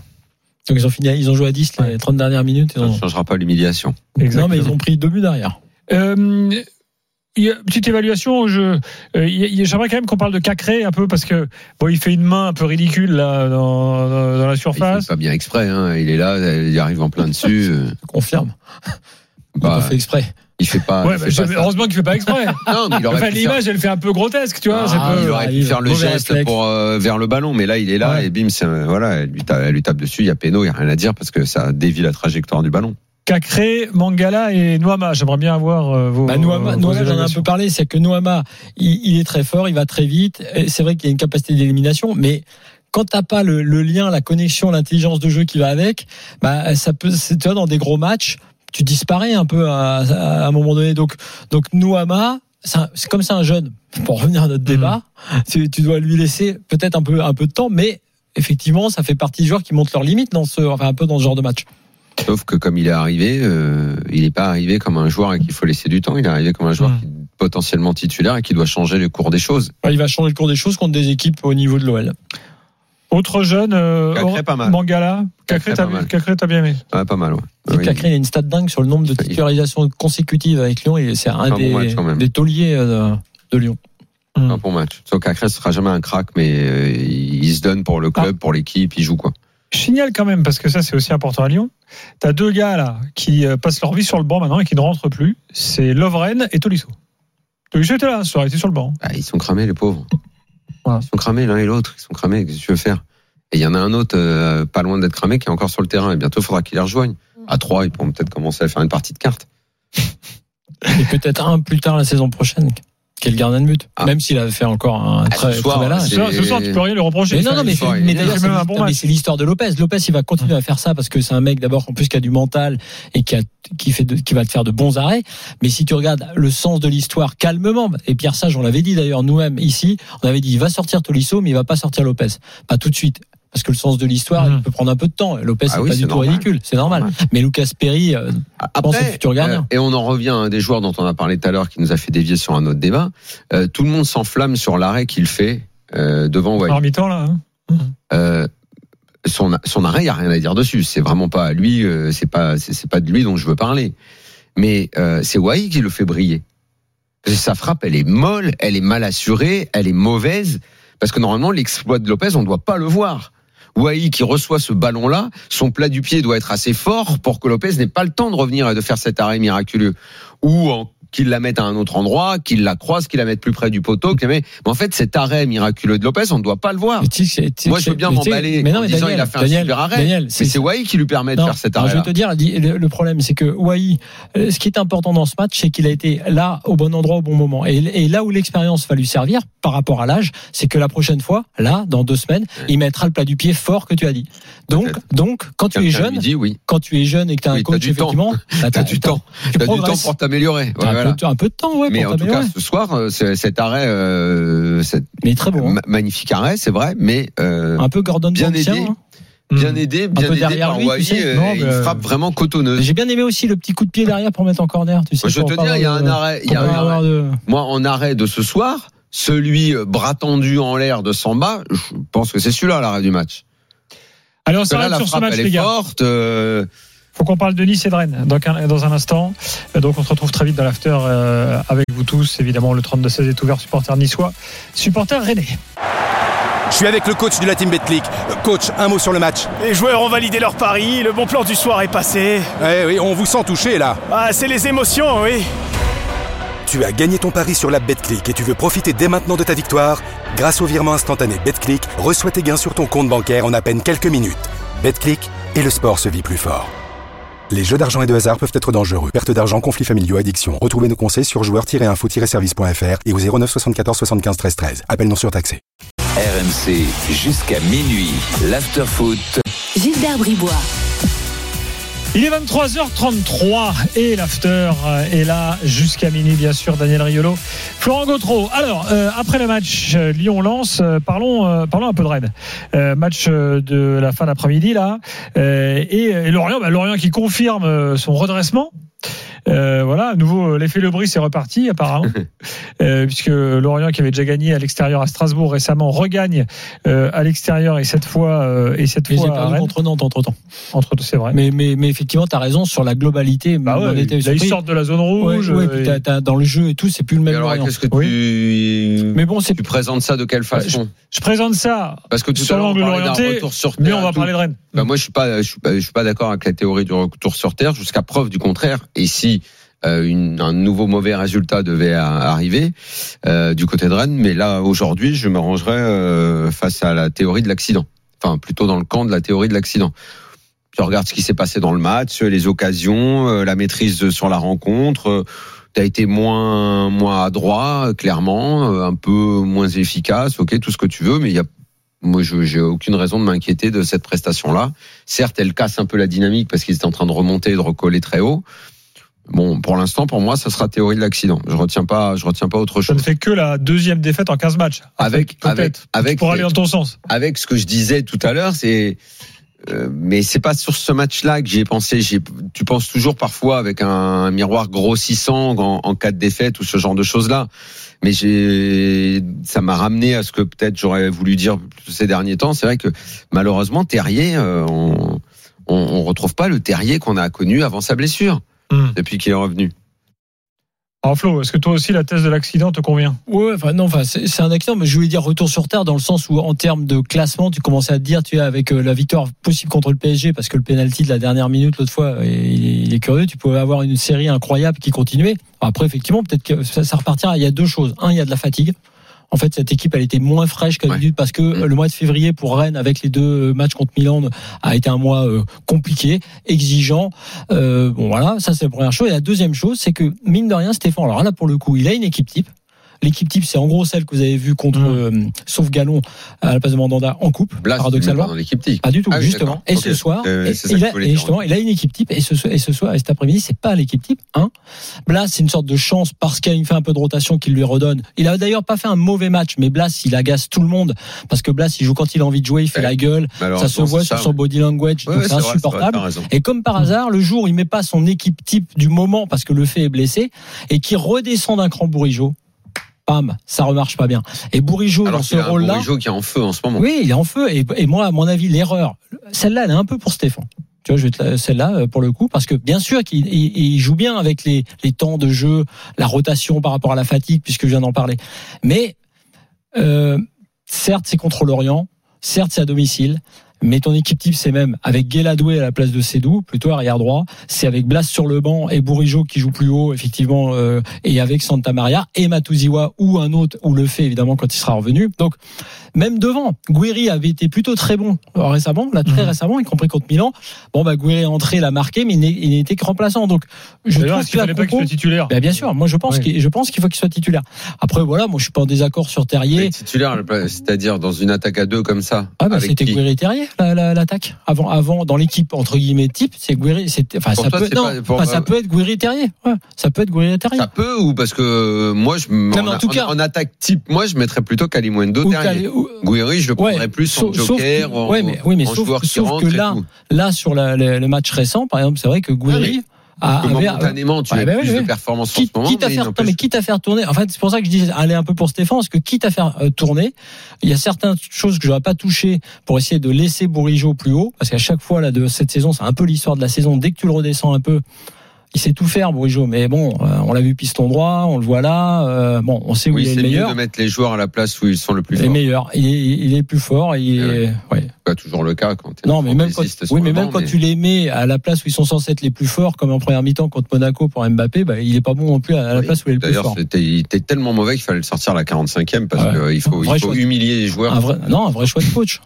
Donc, ils ont fini, ils ont joué à 10 les 30 dernières minutes. Ils Ça ne changera pas l'humiliation. Non, mais ils ont pris deux buts derrière. Euh, il petite évaluation, je, euh, il il j'aimerais quand même qu'on parle de Cacré un peu parce que bon, il fait une main un peu ridicule là dans, dans- dans la surface. Pas bien exprès, hein. il est là, il arrive en plein dessus. euh. Confirme. Bah, fait exprès. Il fait pas. Ouais, il bah, fait je- pas ça. heureusement qu'il fait pas exprès. Non, mais il aurait enfin, pu l'image, elle fait un peu grotesque, tu vois. Ah, peu- il aurait pu faire le geste pour euh, vers le ballon, mais là il est là et bim, euh, voilà, elle lui, tape, elle lui tape dessus. Il y a péno, il y a rien à dire parce que ça dévie la trajectoire du ballon. Cacré, Mangala et Noama. J'aimerais bien avoir euh, vos. Bah, Noama, vos Noama, j'en ai un peu parlé, c'est que Noama, il, il est très fort, il va très vite. C'est vrai qu'il y a une capacité d'élimination, mais quand t'as pas le, le lien, la connexion, l'intelligence de jeu qui va avec, bah ça peut, c'est- tu vois, dans des gros matchs, tu disparais un peu à, à un moment donné. Donc, donc Noama, c'est comme c'est un jeune. Pour revenir à notre débat, tu, tu dois lui laisser peut-être un peu un peu de temps, mais effectivement, ça fait partie des joueurs qui montent leurs limites dans ce, enfin un peu dans ce genre de match. Sauf que comme il est arrivé, euh, il n'est pas arrivé comme un joueur et qu'il faut laisser du temps. Il est arrivé comme un joueur qui est potentiellement titulaire et qui doit changer le cours des choses. Il va changer le cours des choses contre des équipes au niveau de l'OL. Autre jeune, euh, Cacré, pas mal. Mangala. Cacré, Cacré, t'as. Cacré, bien aimé. Ouais, pas mal, ouais. Oui. Cacré, il a une stat dingue sur le nombre de titularisations consécutives avec Lyon et c'est un, un bon des, match, quand même. des tauliers euh, de, de Lyon. Un bon match. Sauf qu'Acré, ce sera jamais un crack, mais euh, il se donne pour le club, pour l'équipe, il joue quoi. Je signale quand même, parce que ça c'est aussi important à Lyon, t'as deux gars là qui passent leur vie sur le banc maintenant et qui ne rentrent plus. C'est Lovren et Tolisso. Tolisso était là ce soir, il était sur le banc. Bah, ils sont cramés, les pauvres. Ils sont cramés l'un et l'autre. Ils sont cramés. Qu'est-ce que tu veux faire? Et il y en a un autre, euh, pas loin d'être cramé, qui est encore sur le terrain. Et bientôt, il faudra qu'il les rejoigne. À trois, ils pourront peut-être commencer à faire une partie de cartes. Et peut-être un plus tard la saison prochaine, qui est le gardien de but. Même s'il avait fait encore un très, Ah. ce soir, très âge. c'est- Ce soir- ce soir, tu peux rien lui reprocher. Mais non, non, mais, soir, a c'est l'histoire de Lopez. Lopez, il va continuer à faire ça parce que c'est un mec d'abord en plus qui a du mental et qui a qui fait de- qui va te faire de bons arrêts. Mais si tu regardes le sens de l'histoire calmement, et Pierre Sage, on l'avait dit d'ailleurs nous-mêmes ici, on avait dit il va sortir Tolisso, mais il va pas sortir Lopez, pas tout de suite. Parce que le sens de l'histoire, il peut prendre un peu de temps. Lopez, Ah c'est oui, pas du tout normal. ridicule, c'est normal. Mais Lucas Perry, euh, pense au futur gardien. euh, et on en revient à un des joueurs dont on a parlé tout à l'heure, qui nous a fait dévier sur un autre débat. Euh, tout le monde s'enflamme sur l'arrêt qu'il fait euh, devant Wai. En mi-temps là. hein. Euh, son, son arrêt, il n'y a rien à dire dessus. C'est vraiment pas à lui, euh, c'est pas, c'est pas de lui dont je veux parler. Mais euh, c'est Wai qui le fait briller. Parce que sa frappe, elle est molle, elle est mal assurée, elle est mauvaise. Parce que normalement, l'exploit de Lopez, on ne doit pas le voir. Wai qui reçoit ce ballon-là, son plat du pied doit être assez fort pour que Lopez n'ait pas le temps de revenir et de faire cet arrêt miraculeux. Ou en- qu'il la mette à un autre endroit, qu'il la croise, qu'il la mette plus près du poteau. Mais en fait, cet arrêt miraculeux de Lopez, on ne doit pas le voir. Moi, je veux bien tu m'emballer mais non, en mais disant Daniel, il a fait Daniel, un super arrêt. Daniel, mais c'est- Wai qui lui permet de faire cet arrêt. je vais te dire, le, problème, c'est que Wai, euh, ce qui est important dans ce match, c'est qu'il a été là au bon endroit au bon moment. Et, et là où l'expérience va lui servir par rapport à l'âge, c'est que la prochaine fois, là, dans deux semaines, il mettra le plat du pied fort que tu as dit. Donc, donc, quand tu es jeune, lui dit oui. quand tu es jeune et que tu as un Oui, t'as coach, du temps. bah, T'as du temps. tu T'as du temps pour t'améliorer. Ouais, voilà. peu, un peu de temps, ouais, Mais en tout cas, ce soir, euh, cet arrêt, euh, mais très bon, ma- magnifique arrêt, c'est vrai, mais euh, Un peu Gordon bien aidé, hein. bien aidé, bien peu aidé derrière par lui, tu Wai, sais. euh, Non, il frappe vraiment cotonneuse. J'ai bien aimé aussi le petit coup de pied derrière pour mettre en corner. Tu sais, Moi, je te dire, il y a un arrêt, y a un de- Moi, en arrêt de ce soir, celui bras tendu en l'air de Samba, je pense que c'est celui-là l'arrêt du match. Parce que là, la sur ce match, elle les est gars. forte. euh, faut qu'on parle de Nice et de Rennes donc, dans un instant. Donc on se retrouve très vite dans l'after euh, avec vous tous. Évidemment, le 32-16 est ouvert, supporter niçois, supporter rennais. Je suis avec le coach de la team Betclic. Coach, un mot sur le match. Les joueurs ont validé leur pari, le bon plan du soir est passé. Eh oui, on vous sent touché là. Ah, c'est les émotions, oui. Tu as gagné ton pari sur la Betclic et tu veux profiter dès maintenant de ta victoire Grâce au virement instantané Betclic, reçois tes gains sur ton compte bancaire en à peine quelques minutes. Betclic et le sport se vit plus fort. Les jeux d'argent et de hasard peuvent être dangereux. Perte d'argent, conflits familiaux, addiction. Retrouvez nos conseils sur joueurs-info-service.fr et au 09 74 75 13 13. Appel non surtaxé. RMC jusqu'à minuit. L'afterfoot. Gilbert Bribois. Il est 23h33 et l'after est là jusqu'à minuit, bien sûr. Daniel Riolo, Florent Gautreau. Alors, euh, après le match euh, Lyon-Lens, euh, parlons, euh, parlons un peu de Rennes. Euh, match euh, de la fin d'après-midi, là. Euh, et, Lorient, bah, Lorient qui confirme euh, son redressement. Euh, voilà, à nouveau, euh, l'effet Lebris est reparti, apparemment. Euh, puisque Lorient, qui avait déjà gagné à l'extérieur à Strasbourg récemment, regagne euh, à l'extérieur et cette fois, euh, et cette Ils fois à perdu contre Nantes entre temps. Entre c'est vrai. Mais, mais, mais effectivement, tu as raison sur la globalité. Bah ouais, était là, ils sortent de la zone rouge. Ouais, ouais, dans le jeu et tout, c'est plus le et même alors, Lorient. qu'est-ce que tu, Mais bon, c'est tu présentes ça de quelle façon Je présente ça Parce que tout sur à l'heure, on l'angle parlait d'un orienté, retour sur mais terre on va parler de Rennes. Bah, moi, je suis pas, je suis pas, je suis pas d'accord avec la théorie du retour sur terre jusqu'à preuve du contraire. Et si euh, une- un nouveau mauvais résultat devait arriver euh, du côté de Rennes, mais là aujourd'hui, je me rangerais euh, face à la théorie de l'accident. Enfin, plutôt dans le camp de la théorie de l'accident. Tu regardes ce qui s'est passé dans le match, les occasions, euh, la maîtrise sur la rencontre. tu as été moins moins adroit, clairement, euh, un peu moins efficace, ok, tout ce que tu veux, mais il y a moi, je j'ai aucune raison de m'inquiéter de cette prestation-là. Certes, elle casse un peu la dynamique parce qu'ils étaient en train de remonter et de recoller très haut. Bon, pour l'instant, pour moi, ça sera théorie de l'accident. Je retiens pas, je retiens pas autre Ça chose. ne fait que la deuxième défaite en 15 matchs. Avec, avec, avec, Pour aller dans ton sens. avec ce que je disais tout à l'heure, c'est, euh, mais c'est pas sur ce match-là que j'y ai pensé. Tu penses toujours parfois avec un, miroir grossissant en, en cas de défaite ou ce genre de choses-là. Mais j'ai, ça m'a ramené à ce que peut-être j'aurais voulu dire ces derniers temps. C'est vrai que malheureusement, Terrier, euh, on, on, on retrouve pas le Terrier qu'on a connu avant sa blessure Hmm. depuis qu'il est revenu. Alors Flo, est-ce que toi aussi la thèse de l'accident te convient? Ouais, enfin non, enfin c'est un accident, mais je voulais dire retour sur terre dans le sens où en termes de classement, tu commençais à te dire, tu es avec euh, la victoire possible contre le PSG parce que le penalty de la dernière minute l'autre fois, euh, il est, il est curieux. Tu pouvais avoir une série incroyable qui continuait. Après, effectivement, peut-être que ça, ça repartira. Il y a deux choses. Un, il y a de la fatigue. En fait, cette équipe, elle était moins fraîche qu'à d'habitude parce que euh, le mois de février pour Rennes, avec les deux matchs contre Milan, a été un mois euh, compliqué, exigeant. Euh, bon, voilà, ça c'est la première chose. Et la deuxième chose, c'est que mine de rien, Stéphane, alors là pour le coup, il a une équipe type. L'équipe type, c'est en gros celle que vous avez vue contre, euh, sauf Galon, à la place de Mandanda en coupe, Blas, paradoxalement. pas dans l'équipe type. Pas du tout, Ah oui, justement. Et ce soir, Euh, et- il a, je voulais et dire. justement, il a une équipe type. Et ce, et ce soir, et cet après-midi, c'est pas l'équipe type. Hein. Blas, c'est une sorte de chance parce qu'il fait un peu de rotation qu'il lui redonne. Il a d'ailleurs pas fait un mauvais match, mais Blas, il agace tout le monde parce que Blas, il joue quand il a envie de jouer, il fait la gueule. Ça se voit sur ça, son ouais. body language, Ouais, donc ouais, c'est vrai, vrai, insupportable. Et comme par hasard, le jour où il met pas son équipe type du moment parce que le fait est blessé et qui redescend d'un cran Bourigeau, bam, ça remarche pas bien. Et Bourigeau dans ce rôle-là, Bourigeau qui est en feu en ce moment. oui, il est en feu. Et, et moi, à mon avis, l'erreur, celle-là, elle est un peu pour Stéphane. Tu vois, je vais celle-là euh, pour le coup, parce que bien sûr qu'il il- il joue bien avec les, les temps de jeu, la rotation par rapport à la fatigue, puisque je viens d'en parler. Mais euh, certes, c'est contre l'Orient, certes, c'est à domicile. Mais ton équipe type, c'est même avec Guéladoué à la place de Sédou, plutôt arrière droit. C'est avec Blas sur le banc et Bourigeau qui joue plus haut, effectivement, euh, et avec Santa Maria et Matuziwa ou un autre, ou le fait évidemment quand il sera revenu. Donc, même devant, Guiri avait été plutôt très bon euh, récemment, là très récemment, y compris contre Milan. Bon, bah Guiri est entré, il a marqué, mais il n'est- il n'était que remplaçant. Donc, je trouve qu'il que fallait pas qu'il soit titulaire? Ben, bien sûr, moi je pense qu'il je pense qu'il faut qu'il soit titulaire. Après voilà, moi je suis pas en désaccord sur Terrier. Mais titulaire, c'est-à-dire dans une attaque à deux comme ça. Ah bah c'était Guiri Terrier. La- la- l'attaque avant, avant dans l'équipe entre guillemets type, c'est Guiri. c'est- Enfin, ça toi, peut, non, pas- pour- enfin, ça peut être Guiri Terrier. Ouais, ça peut être Guiri Terrier. Ça peut ou parce que euh, moi je Non, mais en tout cas- en attaque type, moi je mettrais plutôt Kalimundo Ou. Kali- ou- Guiri, je le Ouais, prendrais plus en sauf- sauf joker, que- en, ouais, mais, oui, mais en sauf, sauf que là, là sur la- le, le match récent, par exemple, c'est vrai que Guiri a, Que avait- momentanément, tu Ouais, as bah plus de en Quitte, ce moment. quitte à mais faire, non, mais quitte à faire tourner. En fait, c'est pour ça que je dis aller un peu pour Stéphane, parce que quitte à faire euh, tourner, il y a certaines choses que j'aurais pas touché pour essayer de laisser Bourigeau plus haut, parce qu'à chaque fois là de cette saison, c'est un peu l'histoire de la saison. Dès que tu le redescends un peu, il sait tout faire, Bourigeau. Mais bon, euh, on l'a vu piston droit, on le voit là. euh, bon, on sait où Oui, il est c'est le mieux meilleur. de mettre les joueurs à la place où ils sont le plus Il est forts. meilleur. Il est, il est plus fort. Il est, ouais. Pas toujours le cas quand tu Non, mais même quand, oui, mais même banc, quand mais- tu les mets à la place où ils sont censés être les plus forts, comme en première mi-temps contre Monaco pour Mbappé, bah, il est pas bon non plus à la place où il est le plus D'ailleurs, fort. c'était- il était tellement mauvais qu'il fallait le sortir à la 45e parce Ouais. qu'il faut, il faut humilier les joueurs. Un vrai, non, un vrai choix de coach.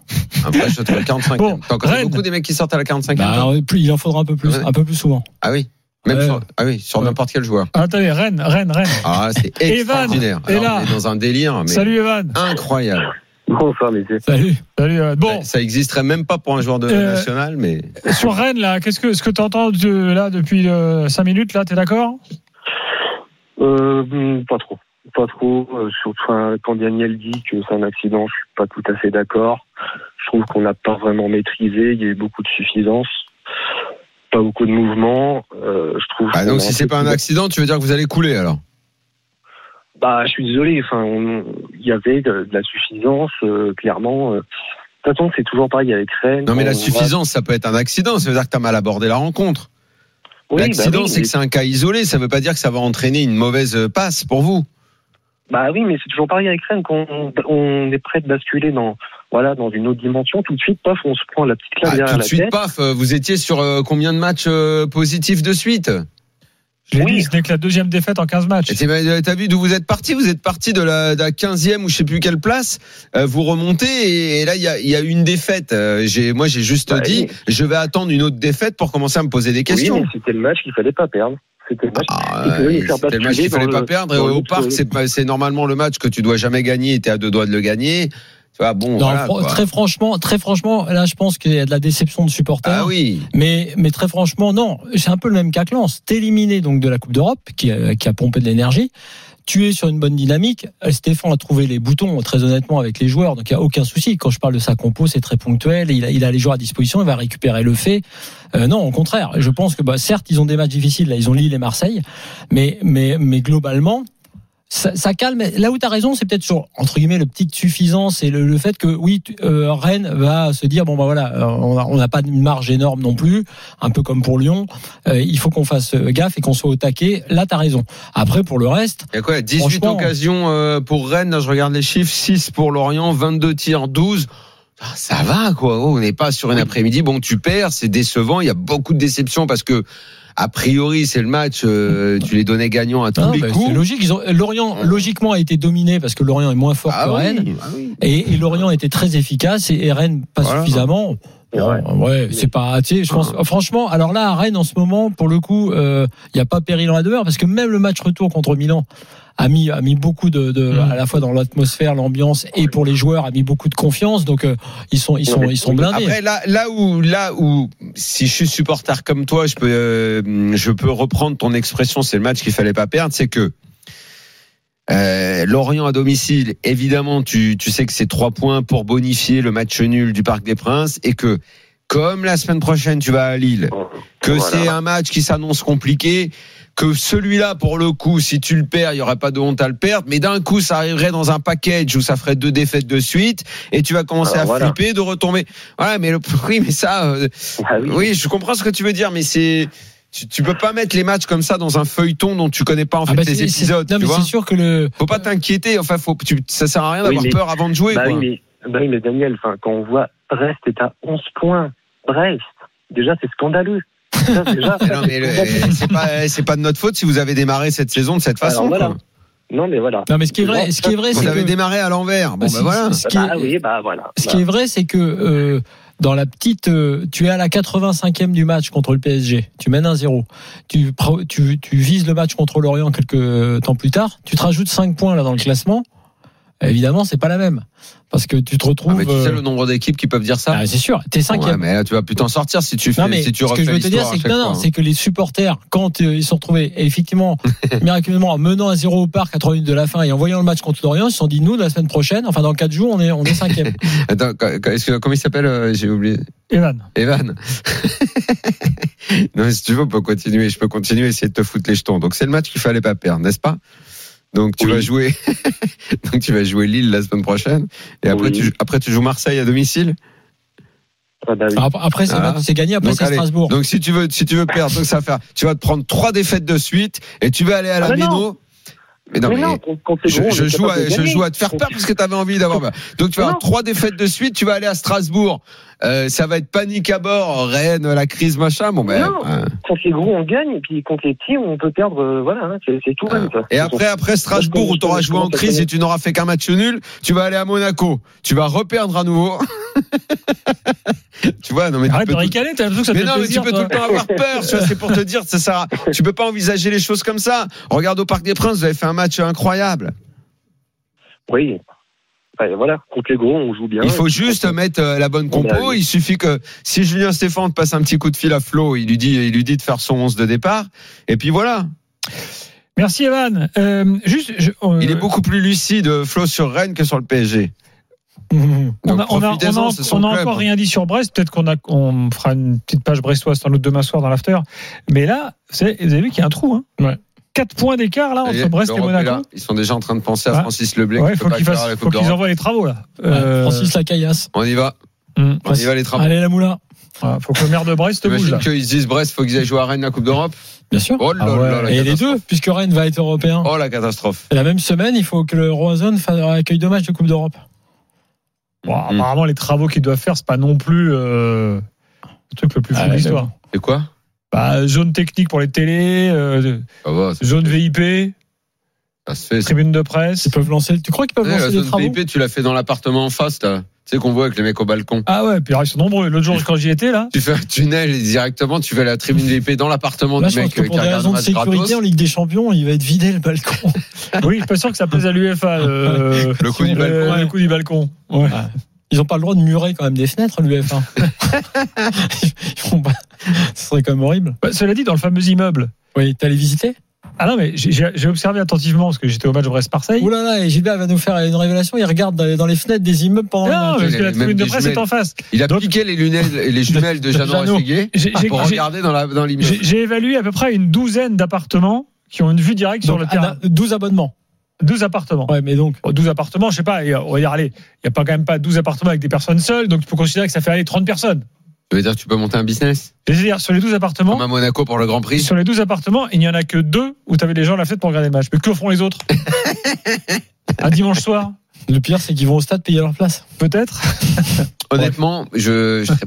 Un vrai choix à la 45e. Bon, encore Rennes. beaucoup des mecs qui sortent à la 45e. Bah, alors, il en faudra un peu plus, Ouais. un peu plus souvent. Ah oui. Même Ouais. sur, ah oui, sur n'importe quel joueur. Ah, Attendez, Rennes, Rennes, Rennes. Ah, c'est Evan extraordinaire. est Alors, là. on est dans un délire, mais Salut Evan. incroyable. Bonsoir, messieurs. Salut. Salut Evan. Bon, Ça existerait même pas pour un joueur de Euh, national, mais sur Rennes, là, qu'est-ce que, ce que tu entends de, là depuis 5 minutes, là, t'es d'accord? Euh, hmm, pas trop. Pas trop. Euh, surtout quand Daniel dit que c'est un accident, je suis pas tout à fait d'accord. Je trouve qu'on n'a pas vraiment maîtrisé. Il y a eu beaucoup de suffisance, pas beaucoup de mouvement. Euh, je trouve. ah, donc si c'est pas un accident, tu veux dire que vous allez couler alors? Bah, je suis désolé. Enfin, il y avait de, de la suffisance, euh, clairement. euh. De toute façon, c'est toujours pareil avec Rennes. Non, mais la va- suffisance, ça peut être un accident. Ça veut dire que tu as mal abordé la rencontre. Oui, bah L'accident, oui, c'est mais- que c'est un cas isolé. Ça veut pas dire que ça va entraîner une mauvaise euh, passe pour vous. Bah oui, mais c'est toujours pareil avec Rennes. Quand on, on est prêt de basculer dans, voilà, dans une autre dimension, tout de suite, paf, on se prend la petite claque Ah, derrière tout de la suite, tête. paf, euh, vous étiez sur euh, combien de matchs euh, positifs de suite? Je l'ai Oui. dit, ce n'est que la deuxième défaite en 15 matchs. T'as vu d'où vous êtes parti? Vous êtes parti de la, de la 15e ou je sais plus quelle place. Euh, vous remontez et, et là il y a, y a une défaite. Euh, moi j'ai juste Bah, dit, oui. je vais attendre une autre défaite pour commencer à me poser des Oui, questions. mais c'était le match qu'il fallait pas perdre. C'était le match. Ah, fallait match qu'il fallait dans pas le- perdre. Au parc, c'est, normalement le match que tu dois jamais gagner et t'es à deux doigts de le gagner. Tu vois, bon, Non, voilà, très franchement, très franchement, là, je pense qu'il y a de la déception de supporters. Ah oui. Mais, mais très franchement, non. C'est un peu le même cas que Lens. T'es éliminé donc de la Coupe d'Europe, qui, a- qui a pompé de l'énergie. Tu es sur une bonne dynamique. Euh, Stéphane a trouvé les boutons, très honnêtement, avec les joueurs. Donc, il n'y a aucun souci. Quand je parle de sa compo, c'est très ponctuel. Il a, il a les joueurs à disposition. Il va récupérer le fait. Euh, non, au contraire. Je pense que, bah, certes, ils ont des matchs difficiles. Là, ils ont Lille et Marseille. Mais, mais, mais globalement, ça, ça calme. Là où tu as raison, c'est peut-être sur entre guillemets le petit suffisance et le, le fait que oui, euh, Rennes va se dire bon bah voilà, euh, on n'a pas une marge énorme non plus, un peu comme pour Lyon. Euh, il faut qu'on fasse gaffe et qu'on soit au taquet. Là, tu as raison. Après, pour le reste, Il y a quoi 18 Franchement- occasions euh, pour Rennes, là, je regarde les chiffres, 6 pour Lorient, 22 tirs, 12. Ah, Ça va quoi, Oh, on n'est pas sur une après-midi. Bon, tu perds, c'est décevant. Il y a beaucoup de déceptions parce que a priori c'est le match, euh, tu les donnais gagnants à tous les bah, coups. c'est logique. Ils ont, Lorient logiquement a été dominé parce que Lorient est moins fort Ah que oui, Rennes ah oui. et, et Lorient était très efficace et, et Rennes pas Voilà. suffisamment. Bon, ouais, c'est pas, tu sais, je pense, franchement, alors là, à Rennes, en ce moment, pour le coup, il n'y a pas péril dans la demeure, parce que même le match retour contre Milan a mis, a mis beaucoup de, de Mm. à la fois dans l'atmosphère, l'ambiance, et pour les joueurs, a mis beaucoup de confiance, donc, euh, ils sont, ils sont, ils sont blindés. Après là, là où, là où, si je suis supporter comme toi, je peux, euh, je peux reprendre ton expression. C'est le match qu'il fallait pas perdre. C'est que euh, Lorient à domicile, évidemment, tu, tu sais que c'est trois points pour bonifier le match nul du Parc des Princes et que comme la semaine prochaine tu vas à Lille, que Voilà. c'est un match qui s'annonce compliqué, que celui-là pour le coup, si tu le perds, il y aurait pas de honte à le perdre, mais d'un coup ça arriverait dans un package où ça ferait deux défaites de suite et tu vas commencer Alors à voilà. flipper de retomber. Voilà, mais le, oui, mais ça, euh, Ah oui. oui, je comprends ce que tu veux dire, mais c'est tu, tu peux pas mettre les matchs comme ça dans un feuilleton dont tu connais pas en fait Ah bah, les épisodes. non, tu mais vois c'est sûr que le, faut pas t'inquiéter. Enfin, faut, tu, ça sert à rien d'avoir peur avant de jouer. Bah quoi. oui, mais, bah oui, mais Daniel, enfin, quand on voit Brest est à 11 points, Brest, déjà c'est scandaleux. Ça, déjà, non, mais le- c'est pas, c'est pas de notre faute si vous avez démarré cette saison de cette Alors, façon. voilà. quoi. Non, mais voilà. non, mais ce qui est vrai, ce qui est vrai, Vous c'est avez que, démarré à l'envers. Bon, si- voilà. ce qui est- oui, bah voilà. Ce qui est vrai, c'est que euh, dans la petite, euh, tu es à la 85e du match contre le PSG, tu mènes 1-0, tu, tu, tu vises le match contre Lorient quelques temps plus tard, tu te rajoutes 5 points là dans le classement. Évidemment, c'est pas la même. Parce que tu te retrouves. Ah, mais tu sais euh, le nombre d'équipes qui peuvent dire ça ah, c'est sûr, t'es cinquième. Ouais, mais là, tu vas plus t'en sortir si tu fais, Non, mais si tu ce que je veux te dire, c'est que, non, non, hein. c'est que les supporters, quand euh, ils se sont retrouvés, et effectivement, miraculeusement, en menant à zéro au parc à 3 minutes de la fin et en voyant le match contre l'Orient, ils se sont dit, nous, la semaine prochaine, enfin, dans 4 jours, on est, on est cinquième. Attends, que- comment il s'appelle euh, J'ai oublié. Evan. Evan. non, mais si tu veux, on peut continuer. Je peux continuer essayer de te foutre les jetons. Donc c'est le match qu'il fallait pas perdre, n'est-ce pas? Donc tu vas jouer. Donc tu vas jouer Lille la semaine prochaine. Et après, Oui. tu, après tu joues Marseille à domicile? Ah bah oui. Après, c'est Ah. c'est gagné, après, c'est. Strasbourg. Donc si tu veux, si tu veux perdre, donc ça va faire. Tu vas te prendre trois défaites de suite et tu vas aller à la Ah, mais non. Méno. Mais non, Mais mais non, contre- contre les je, gros, joue à, je joue à te faire peur parce que tu avais envie d'avoir. Donc tu vas avoir trois défaites de suite. Tu vas aller à Strasbourg. Euh, ça va être panique à bord. Rennes, la crise, machin. Bon ben. Non. euh, Contre les gros, on gagne, et puis contre les petits, on peut perdre. euh, voilà, hein, c'est tout même. ça. Et après, après Strasbourg, où tu auras joué en crise et tu n'auras fait qu'un match nul, tu vas aller à Monaco. Tu vas reperdre à nouveau. tu vois, non mais tu Arrête peux de tout- ricaner, t'as l'impression que ça te mais fait non, mais tu peux toi. tout le temps avoir peur. tu vois, C'est pour te dire, ça sert à- tu peux pas envisager les choses comme ça. Regarde au Parc des Princes, vous avez fait un match incroyable. Oui. Voilà, contre les gros, on joue bien. Il faut juste mettre euh, la bonne compo. Il suffit que si Julien Stéphane te passe un petit coup de fil à Flo, il lui dit, il lui dit de faire son 11 de départ. Et puis voilà. Merci Evan. Euh, juste, je- euh, Il est beaucoup plus lucide, Flo, sur Rennes que sur le PSG. on a, Donc, on a- on a- profitez-en, c'est son on a club. encore rien dit sur Brest. Peut-être qu'on on fera une petite page brestoise sans doute demain soir dans l'after. Mais là, vous avez, vous avez vu qu'il y a un trou. Hein 4 points d'écart là entre Brest et Monaco. là. Ils sont déjà en train de penser à. Francis Leblé. Ouais, qui faut la qu'ils envoient les travaux là. Euh, Francis Lacaillasse. On y va. hum, On y va les travaux. Allez, la moula. voilà, faut que le maire de Brest bouge Imagine là. qu'ils se disent Brest, faut qu'ils aillent jouer à Rennes la Coupe d'Europe. Bien sûr. Oh là Ah ouais. là, la Et les catastrophe. deux, puisque Rennes va être européen. Oh la catastrophe. Et la même semaine, il faut que le Roison fasse accueil de match de Coupe d'Europe. Bon, apparemment, les travaux qu'ils doivent faire, c'est pas non plus euh, le truc le plus fou Ah, de l'histoire. C'est quoi? Bah, zone technique pour les télés, euh, zone VIP, ça se fait. ça. tribune de presse. Ils peuvent lancer. Tu crois qu'ils peuvent Ouais, lancer la des travaux VIP, tu l'as fait dans l'appartement en face, là. Tu sais qu'on voit avec les mecs au balcon. Ah ouais, puis alors, ils sont nombreux. L'autre jour, quand j'y étais là, Tu fais un tunnel et directement, tu fais la tribune VIP dans l'appartement du je pense mec que pour des raisons de sécurité gratos. en Ligue des Champions, il va être vidé le balcon. oui, je suis pas sûr que ça plaise à l'UEFA. euh, Le coup du euh, balcon. Le coup du balcon. Ouais. Ils n'ont pas le droit de murer quand même des fenêtres, l'UEFA. Ce serait quand même horrible. Bah, cela dit, dans le fameux immeuble. Oui, t'allais visiter? Ah non, mais j'ai- observé attentivement parce que j'étais au match Brest-Marseille. Ouh là là, et Gilbert va nous faire une révélation. Il regarde dans les, dans les fenêtres des immeubles pendant le Non, match. parce que a la tribune de presse est en face. Il a Donc- piqué les lunettes et les jumelles de Jeannot Jeannot. Pour regarder dans l'immeuble. J'ai évalué à peu près une douzaine d'appartements qui ont une vue directe sur le terrain. Anna, 12 abonnements. 12 appartements. Ouais, mais donc. Bon, 12 appartements, je sais pas, et, euh, on va dire, allez, il n'y a pas quand même pas 12 appartements avec des personnes seules, donc tu peux considérer que ça fait aller 30 personnes. Tu veux dire, tu peux monter un business? C'est-à-dire, sur les 12 appartements, comme à Monaco pour le Grand Prix. sur les 12 appartements, il n'y en a que deux où tu avais des gens à la fenêtre pour regarder le match. Mais que font les autres? Un dimanche soir? Le pire, c'est qu'ils vont au stade payer leur place. Peut-être Honnêtement, je, je serais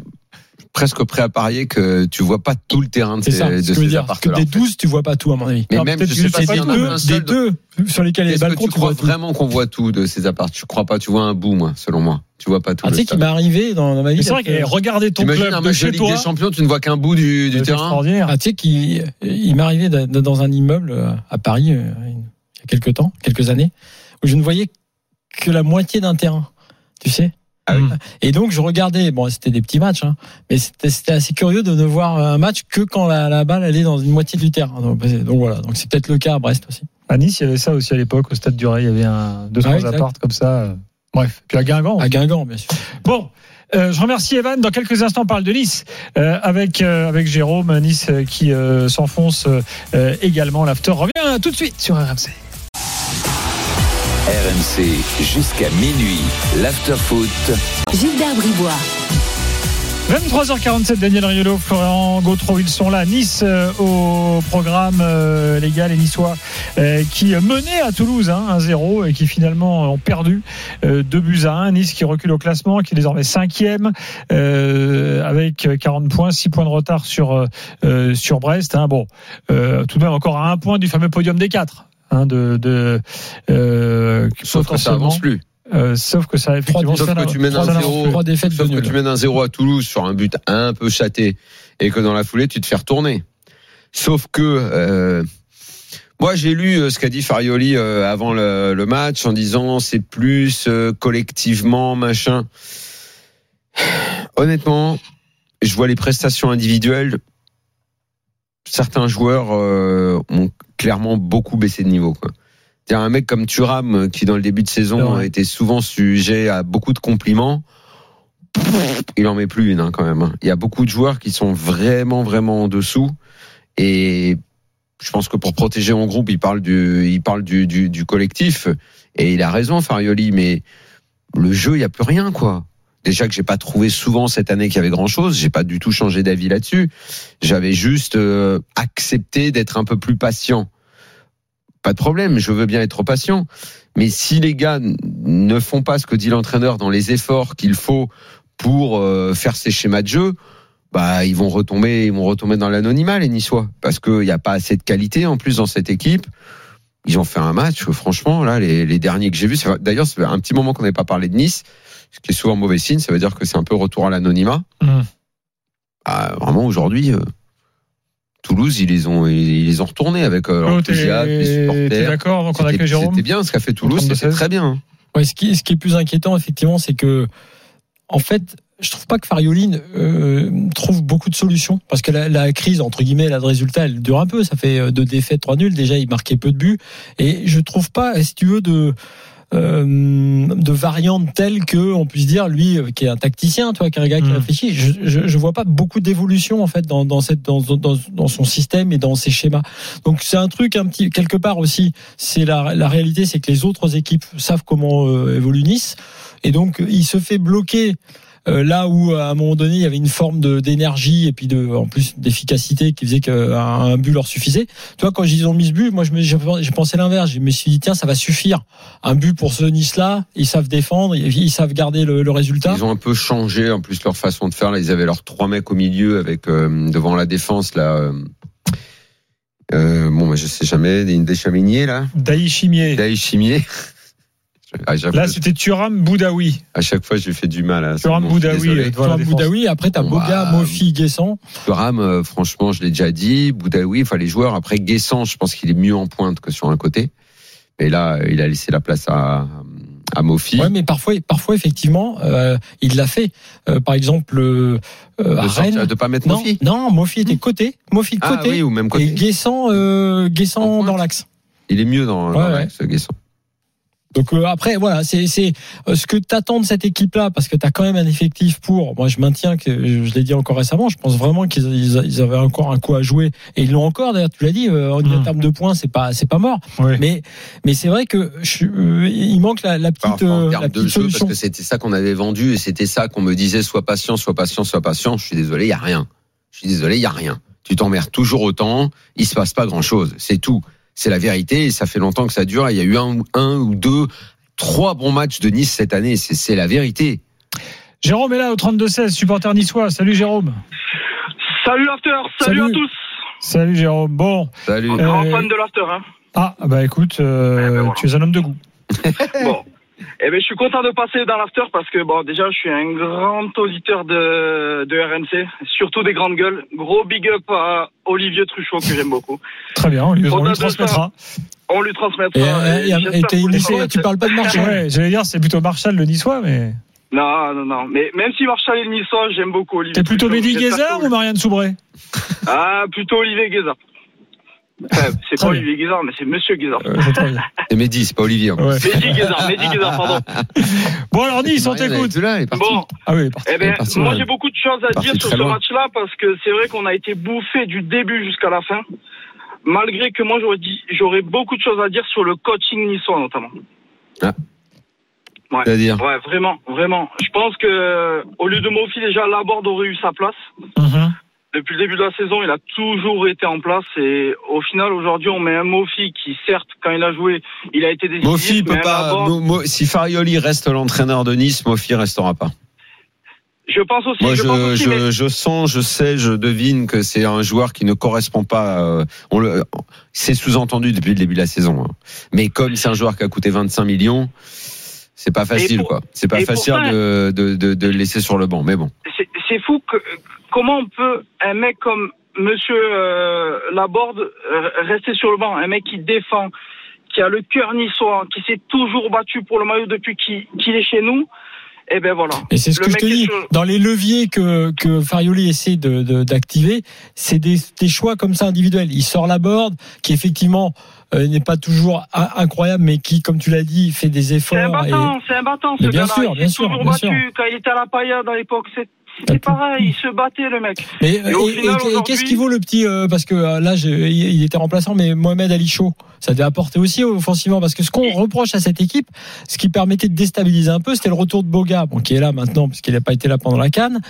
presque prêt à parier que tu vois pas tout le terrain de ces, ça. de Ce que je veux ces dire. Que appartements. des 12, tu vois pas tout, à mon avis. Mais Non, même, je sais pas c'est s'il y en a deux, un des deux sur lesquels les balcons, tu crois vraiment qu'on voit tout de ces apparts Tu crois pas Tu vois un bout, moi, selon moi. Tu vois pas tout. Ah, tu sais qu'il stade. m'est arrivé dans, dans ma vie. C'est vrai que regarder ton club un match de chez Ligue toi, des Champions, tu ne vois qu'un bout du, du c'est terrain? extraordinaire. Ah, tu sais qu'il il m'est arrivé dans un immeuble euh, à Paris euh, il y a quelques temps, quelques années, où je ne voyais que la moitié d'un terrain. Tu sais? Ah oui. Et donc je regardais, bon c'était des petits matchs, hein, mais c'était assez curieux de ne voir un match que quand la, la balle elle est dans une moitié du terrain. Donc, donc voilà, donc c'est peut-être le cas à Brest aussi. À Nice, il y avait ça aussi à l'époque, au stade du Ray, il y avait un, deux, Ah, trois exact. apparts comme ça. Bref, puis à Guingamp. À Guingamp, bien sûr. Bon, euh, je remercie Evan. Dans quelques instants, on parle de Nice euh, avec euh, avec Jérôme. Nice qui s'enfonce également. L'after revient tout de suite sur RMC. RMC jusqu'à minuit. L'afterfoot. Gilbert Bribois. 23h47, Daniel Riolo, Florian Gautreau, ils sont là. Nice euh, au programme euh, légal et niçois euh, qui menait à Toulouse hein, 1-0 et qui finalement ont perdu euh, 2 buts à 1. Nice qui recule au classement, qui est désormais cinquième euh, avec 40 points, 6 points de retard sur, euh, sur Brest. hein. Bon, euh, tout de même encore à un point du fameux podium des quatre. Hein, de, de euh, Sauf que ça avance plus. euh, sauf que ça effectivement Sauf que tu mènes un zéro. plus. Trois défaites Sauf que tu mènes un 0 à Toulouse sur un but un peu châté et que dans la foulée tu te fais retourner. Sauf que euh, Moi, j'ai lu ce qu'a dit Farioli avant le, le match en disant c'est plus collectivement machin. Honnêtement, je vois les prestations individuelles. Certains joueurs euh, ont clairement beaucoup baissé de niveau. Quoi. Un mec comme Thuram euh, qui dans le début de saison a été souvent sujet à beaucoup de compliments. Il en met plus une hein, quand même. hein. Il y a beaucoup de joueurs qui sont vraiment vraiment en dessous et je pense que pour protéger mon groupe, il parle du, il parle du, du, du collectif et il a raison, Farioli. Mais le jeu, il y a plus rien, quoi. Déjà que j'ai pas trouvé souvent cette année qu'il y avait grand chose. J'ai pas du tout changé d'avis là-dessus. J'avais juste euh, accepté d'être un peu plus patient. Pas de problème, je veux bien être patient. Mais si les gars ne font pas ce que dit l'entraîneur dans les efforts qu'il faut pour euh, faire ces schémas de jeu, bah ils vont retomber, ils vont retomber dans l'anonymat les Niçois parce qu'il n'y a pas assez de qualité en plus dans cette équipe. Ils ont fait un match, franchement, là, les, derniers que j'ai vus. D'ailleurs, c'est un petit moment qu'on n'avait pas parlé de Nice, ce qui est souvent mauvais signe. Ça veut dire que c'est un peu retour à l'anonymat. Hum. Ah, vraiment, aujourd'hui, euh, Toulouse, ils les ont, ils les ont retournés avec euh, Oh, les supporters. d'accord Donc on a C'était- que Jérôme? C'était bien ce qu'a fait Toulouse, c'était 32-16. très bien. hein. Ouais, ce, qui, ce qui est plus inquiétant, effectivement, c'est que, en fait, je trouve pas que Farioli euh, trouve beaucoup de solutions parce que la, la crise entre guillemets là de résultats elle dure un peu ça fait euh, deux défaites trois nuls déjà il marquait peu de buts et je trouve pas si tu veux de euh, de variantes telles que on puisse dire lui euh, qui est un tacticien toi qui est un gars qui Mm. réfléchit. Je, je, je vois pas beaucoup d'évolution en fait dans dans cette dans, dans dans son système et dans ses schémas. Donc c'est un truc un petit quelque part aussi c'est la la réalité c'est que les autres équipes savent comment euh, évolue Nice. Et donc il se fait bloquer là où à un moment donné il y avait une forme de d'énergie et puis de en plus d'efficacité qui faisait qu'un un but leur suffisait. Tu vois quand ils ont mis ce but, moi je me j'ai pensé l'inverse. Je me suis dit tiens ça va suffire. Un but pour ce Nice là, ils savent défendre, ils, savent garder le, le résultat. Ils ont un peu changé en plus leur façon de faire. Là, ils avaient leurs trois mecs au milieu avec euh, devant la défense là. euh, euh, bon, bah, je sais jamais, des, des chaminiers là. Daï Chimier. Daï Chimier. À chaque, Là, c'était Thuram Boudaoui. à chaque fois, j'ai fait du mal. À Thuram je Boudaoui, euh, défense. Boudaoui, après t'as Boga. Mofi, Guessant. Thuram, euh, franchement, je l'ai déjà dit. Boudaoui, enfin les joueurs. Après Guessant, je pense qu'il est mieux en pointe que sur un côté. Mais là, il a laissé la place à, à Mofi. Ouais, mais parfois, parfois effectivement, euh, il l'a fait. Euh, par exemple, euh, à de, sortir- Rennes. de pas mettre Non, Mofi. non, Mofi était côté, Mofi de Ah côté, oui, ou même et côté. Guessant, euh, Guessant dans l'axe. Il est mieux dans, dans Ouais, ouais. l'axe, Guessant. Donc euh, après voilà, c'est c'est euh, ce que t'attends de cette équipe-là parce que t'as quand même un effectif pour. Moi je maintiens que je l'ai dit encore récemment, je pense vraiment qu'ils ils- ils avaient encore un coup à jouer et ils l'ont encore. D'ailleurs tu l'as dit, euh, en Mm. termes de points c'est pas c'est pas mort. Mais mais c'est vrai que je, euh, il manque la, la petite Enfin, en euh, la de jeu, parce solution. que c'était ça qu'on avait vendu et c'était ça qu'on me disait sois patient, sois patient, sois patient. Je suis désolé, il y a rien. Je suis désolé, il y a rien. Tu t'emmerdes toujours autant, il se passe pas grand chose, c'est tout. C'est la vérité et ça fait longtemps que ça dure. Il y a eu un, un ou deux, trois bons matchs de Nice cette année. C'est la vérité. Jérôme est là au 32-16, supporter niçois. Salut Jérôme. Salut l'after, salut, Salut. à tous. Salut Jérôme. Bon. Salut. Euh, Grand fan de l'after. Hein. Ah, bah écoute, euh, tu es un homme de goût. Bon. Eh ben, je suis content de passer dans l'after parce que bon, déjà, je suis un grand auditeur de, de RMC, surtout des grandes gueules. Gros big up à Olivier Truchot que j'aime beaucoup. Très bien, on lui, on Au-delà lui de ça, transmettra. On lui transmettra. Et, et et, et tu parles pas de Marchand. Ouais, j'allais dire, c'est plutôt Marshall le niçois, mais. Non, non, non. Mais même si Marshall est le niçois, j'aime beaucoup Olivier. T'es plutôt J'espère Guézard ou Marianne Soubré Ah, plutôt Olivier Guézard. Enfin, c'est pas bien. Olivier Guézard, mais c'est Monsieur Guézard. Euh, c'est Mehdi, c'est pas Olivier. Ouais. Mehdi Guézard, Mehdi Guézard, pardon. Bon, alors Nice, on t'écoute. Bon, Ah oui, il est parti. Eh ben, est moi j'ai beaucoup de choses à dire sur ce match-là parce que c'est vrai qu'on a été bouffé du début jusqu'à la fin. Malgré que moi j'aurais dit, j'aurais beaucoup de choses à dire sur le coaching niçois notamment. Ah. Ouais. C'est-à-dire Ouais, vraiment, vraiment. Je pense que au lieu de Mofi déjà Laborde aurait eu sa place. Mhm. Depuis le début de la saison, il a toujours été en place et au final aujourd'hui on met un Mofi qui certes quand il a joué, il a été décisif. Mofi peut pas. Laborde, Mo- Mo- si Farioli reste l'entraîneur de Nice, Mofi restera pas. je pense aussi. Moi, je, pense je, aussi, je, mais- je sens, je sais, je devine que c'est un joueur qui ne correspond pas. euh, on le, c'est sous-entendu depuis le début de la saison. hein. Mais comme c'est un joueur qui a coûté 25 millions, c'est pas facile, pour- quoi. C'est pas facile pourtant- de, de, de, de le laisser sur le banc. Mais bon. c'est fou que comment on peut un mec comme Monsieur euh, Laborde euh, restait sur le banc, un mec qui défend, qui a le cœur niçois, qui s'est toujours battu pour le maillot depuis qu'il est chez nous. Et ben voilà. Et c'est ce Le que je te dis. sur- Dans les leviers que, que Farioli essaie de, de- d'activer, c'est des, des choix comme ça individuels. Il sort la board, qui effectivement n'est pas toujours in- incroyable, mais qui, comme tu l'as dit, fait des efforts. C'est un battant, et- c'est un battant ce Mais bien sûr, il bien sûr, toujours bien battu sûr. quand il était à la paillade à l'époque. C'est- pareil, il se battait le mec. Mais Et qu'est-ce qui vaut le petit euh, parce que euh, là il était remplaçant mais Mohamed Ali Chaud ça devait apporter aussi offensivement parce que ce qu'on reproche à cette équipe ce qui permettait de déstabiliser un peu c'était le retour de Boga bon qui est là maintenant puisqu'il n'a pas été là pendant la canne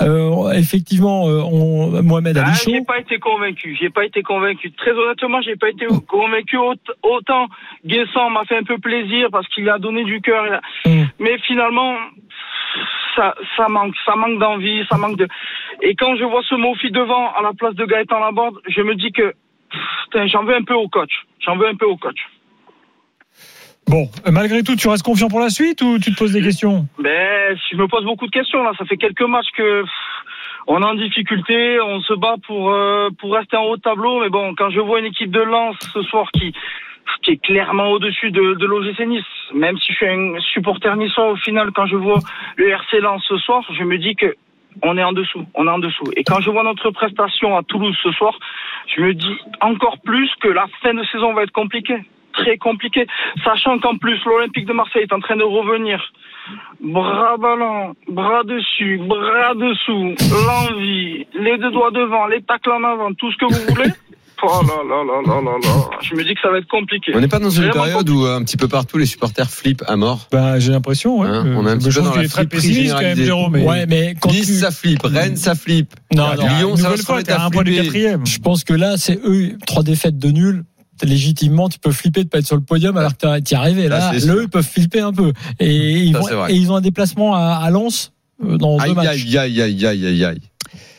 euh, effectivement on, Mohamed Ah, Ali Chaud j'ai pas été convaincu. J'ai pas été convaincu. Très honnêtement, j'ai pas été convaincu. Aut- Autant Guessant m'a fait un peu plaisir parce qu'il a donné du cœur. Mm. Mais finalement, ça, ça manque, ça manque d'envie, ça manque de. Et quand je vois ce Mofi devant à la place de Gaëtan Laborde, je me dis que j'en veux un peu au coach. J'en veux un peu au coach. Bon, malgré tout, tu restes confiant pour la suite ou tu te poses des questions? Ben, je me pose beaucoup de questions là. Ça fait quelques matchs que on est en difficulté, on se bat pour euh, pour rester en haut de tableau. Mais bon, quand je vois une équipe de Lens ce soir qui qui est clairement au-dessus de, l'OGC Nice, même si je suis un supporter niçois, au final, quand je vois le RC Lens ce soir, je me dis que on est en dessous, on est en dessous. Et quand je vois notre prestation à Toulouse ce soir, je me dis encore plus que la fin de saison va être compliquée, très compliquée, sachant qu'en plus l'Olympique de Marseille est en train de revenir. Bras ballants, bras dessus, bras dessous, l'envie, les deux doigts devant, les tacles en avant, tout ce que vous voulez. Oh là là là là là là. Je me dis que ça va être compliqué. On n'est pas dans une Vraiment période où euh, un petit peu partout les supporters flippent à mort. Bah, j'ai l'impression. Ouais. Hein, on est un Euh, petit je peu trouve dans qu'il la est très flipperie pessimiste quand même, généralisée. Jérôme. mais- ouais mais quand Nice tu- ça flippe, Rennes ça flippe. non, non, Lyon ça va se remettre t'as à un point du flipper. quatrième. je pense que là c'est eux trois défaites de nul légitimement tu peux flipper de pas être sur le podium alors que t'es arrivé là Ça, c'est là sûr. eux ils peuvent flipper un peu et ils, Ça, vont- c'est vrai. et ils ont un déplacement à, à Lens euh, dans deux Aïe matchs aïe aïe aïe aïe aïe aïe.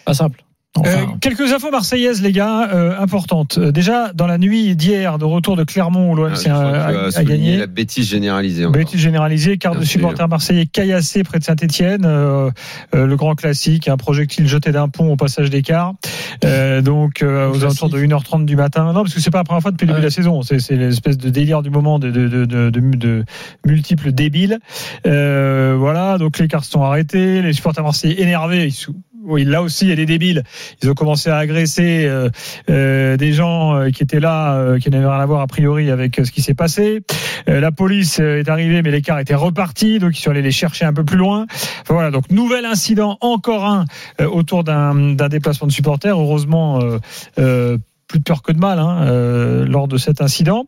pas simple Euh, quelques infos marseillaises, les gars, euh, importantes. Euh, déjà, dans la nuit d'hier, de retour de Clermont, où Ah, a, a- gagné. La bêtise généralisée. encore. Bêtise généralisée, quart de supporters marseillais caillassé près de Saint-Etienne, le grand classique, un projectile jeté d'un pont au passage d'écart, euh, donc euh, aux alentours de 1h30 du matin. Non, parce que c'est pas la première fois depuis le début de la saison, c'est c'est l'espèce de délire du moment de, de, de, de, de- de multiples débiles. Euh, voilà, donc les cars sont arrêtés, les supporters marseillais énervés, ils sont- oui, là aussi, il y a des débiles. Ils ont commencé à agresser euh, euh, des gens euh, qui étaient là, euh, qui n'avaient rien à voir a priori avec euh, ce qui s'est passé. Euh, la police est arrivée, mais l'écart était reparti, donc ils sont allés les chercher un peu plus loin. Voilà, donc nouvel incident, encore un autour d'un déplacement de supporters. Heureusement. Plus de peur que de mal hein, euh, lors de cet incident.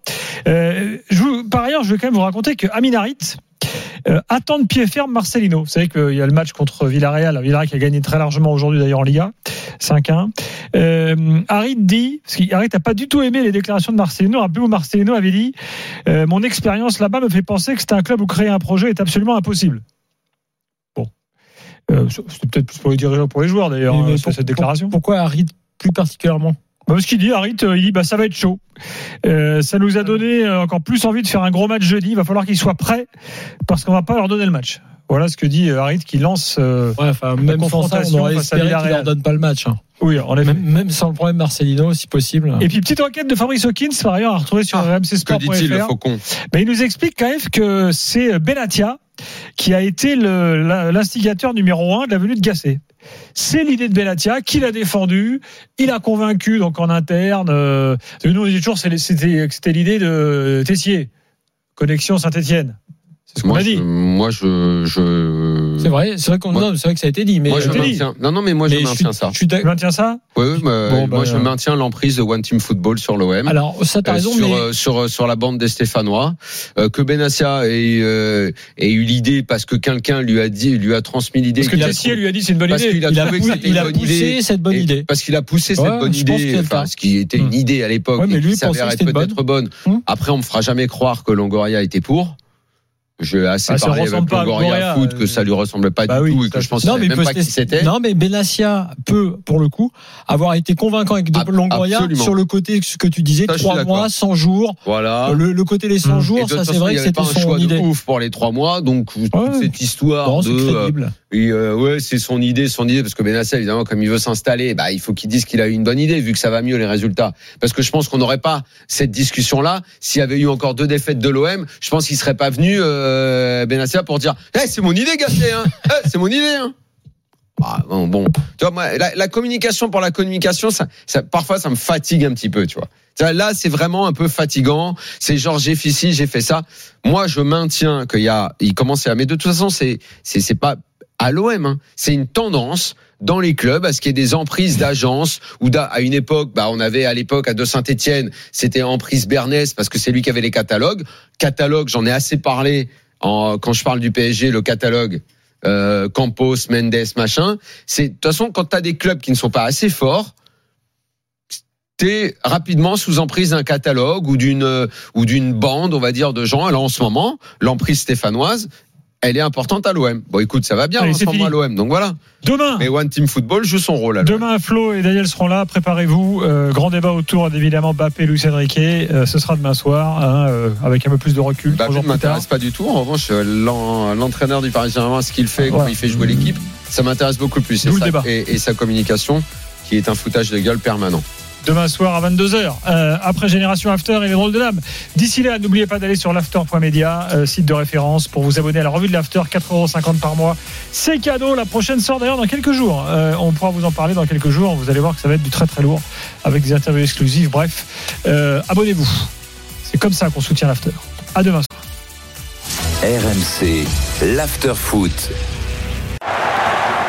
Euh, je par ailleurs, je vais quand même vous raconter que Amin Harit euh, attend de pied ferme Marcelino. Vous savez qu'il y a le match contre Villarreal, Villarreal qui a gagné très largement aujourd'hui d'ailleurs en Liga, 5-1. Euh, Harit dit, parce qu'Harit n'a pas du tout aimé les déclarations de Marcelino, rappelez-vous Marcelino avait dit euh, Mon expérience là-bas me fait penser que c'est un club où créer un projet est absolument impossible. Bon. Euh, C'était peut-être plus pour les dirigeants pour les joueurs d'ailleurs, pour- cette déclaration. pourquoi Harit plus particulièrement? Bah, parce qu'il dit, Harit, euh, il dit, bah, ça va être chaud. Euh, ça nous a donné euh, encore plus envie de faire un gros match jeudi. Il va falloir qu'ils soient prêts parce qu'on va pas leur donner le match. Voilà ce que dit euh, Harit qui lance euh, ouais, enfin, la même sans ça, on aurait espéré qu'il leur donne pas le match hein. Oui, en effet. même, même sans le problème Marcelino si possible Et puis petite enquête de Fabrice Hawkins par ailleurs à retrouver sur Que rmcsport.fr. dit-il le faucon Ben, il nous explique quand même que c'est Benatia qui a été le- la- l'instigateur numéro un de la venue de Gasset. C'est l'idée de Benatia qu'il a défendu, il a convaincu donc en interne. Nous on dit toujours c'était l'idée de Tessier, connexion Saint-Étienne. C'est ce qu'on Moi a dit. je, moi je, je... c'est vrai c'est vrai qu'on Moi- non, c'est vrai que ça a été dit mais Moi je euh, maintiens. Non non mais moi je maintiens suis- ça. Tu maintiens ça? Oui, oui, mais Bon, moi bah, je euh, maintiens l'emprise de One Team Football sur l'OM. alors ça t'as Euh, raison sur, mais euh, sur sur la bande des Stéphanois euh, que Benassia ait, euh, ait eu l'idée parce que quelqu'un lui a dit lui a transmis l'idée Parce que Tessier trouvé- lui a dit c'est une bonne parce idée. qu'il a il a, trouvé pou- que c'était il une a bonne poussé idée cette bonne Et idée parce qu'il a poussé Ouais, cette bonne idée enfin, ce qui était une Hmm. idée à l'époque Ouais, mais lui, qui il pensait s'avère que être peut-être bonne Hmm. après on me fera jamais croire que Longoria était pour je assez Ah, ça parlé ressemble avec pas Longoria, Foot euh, que ça lui ressemblait pas bah du oui, tout et que je pense non mais, même pas qui c'était non mais Benassia peut pour le coup avoir été convaincant avec Ab- Longoria absolument. sur le côté ce que tu disais Ça, je suis trois d'accord. mois 100 jours voilà le, le côté les 100 Mmh. Jours toute ça c'est vrai que c'était un son choix idée de ouf pour les trois mois donc toute Ouais. cette histoire Bon, de c'est euh, ouais, c'est son idée, son idée, parce que Benassia, évidemment, comme il veut s'installer, bah, il faut qu'il dise qu'il a eu une bonne idée, vu que ça va mieux les résultats. Parce que je pense qu'on n'aurait pas cette discussion-là s'il y avait eu encore deux défaites de l'OM. Je pense qu'il serait pas venu euh, Benassia pour dire, eh, c'est mon idée, Gasset, hein. Eh, c'est mon idée, hein. Ah, bon, tu vois, moi, la, communication pour la communication, ça, parfois, ça me fatigue un petit peu. Tu vois, Là, c'est vraiment un peu fatigant. C'est genre, j'ai fait ci, j'ai fait ça. Moi, je maintiens qu'il y a, il commence à, mais de toute façon, c'est, c'est, c'est pas à l'OM, hein. c'est une tendance dans les clubs à ce qu'il y ait des emprises d'agences ou à une époque, bah, on avait à l'époque à de Saint-Étienne, c'était emprise Bernès parce que c'est lui qui avait les catalogues. Catalogue, j'en ai assez parlé en, quand je parle du PSG, le catalogue euh, Campos, Mendes, machin. C'est de toute façon quand tu as des clubs qui ne sont pas assez forts, t'es rapidement sous emprise d'un catalogue ou d'une euh, ou d'une bande, on va dire, de gens. Alors en ce moment, l'emprise stéphanoise, elle est importante à l'OM. Bon, écoute, ça va bien Allez, en ce moment à l'OM, donc voilà. Demain. Mais One Team Football joue son rôle. À. Demain, Flo et Daniel seront là. Préparez-vous. Euh, grand débat autour d'évidemment Bappé, Luis Enrique. Euh, ce sera demain soir, hein, euh, avec un peu plus de recul. Bah, jours ne m'intéresse pas du tout. En revanche, euh, l'en- l'entraîneur du Paris Saint-Germain, ce qu'il fait, comment il fait jouer l'équipe, ça m'intéresse beaucoup plus. Et D'où le sa- débat. Et, et sa communication, qui est un foutage de gueule permanent. Demain soir à 22h, euh, après Génération After et les drôles de dames. D'ici là, n'oubliez pas d'aller sur l'after.media, euh, site de référence, pour vous abonner à la revue de l'After, 4,50€ par mois. C'est cadeau. La prochaine sort d'ailleurs dans quelques jours. Euh, on pourra vous en parler dans quelques jours. Vous allez voir que ça va être du très très lourd, avec des interviews exclusives. Bref, abonnez-vous. C'est comme ça qu'on soutient l'After. À demain soir. RMC, l'after-foot.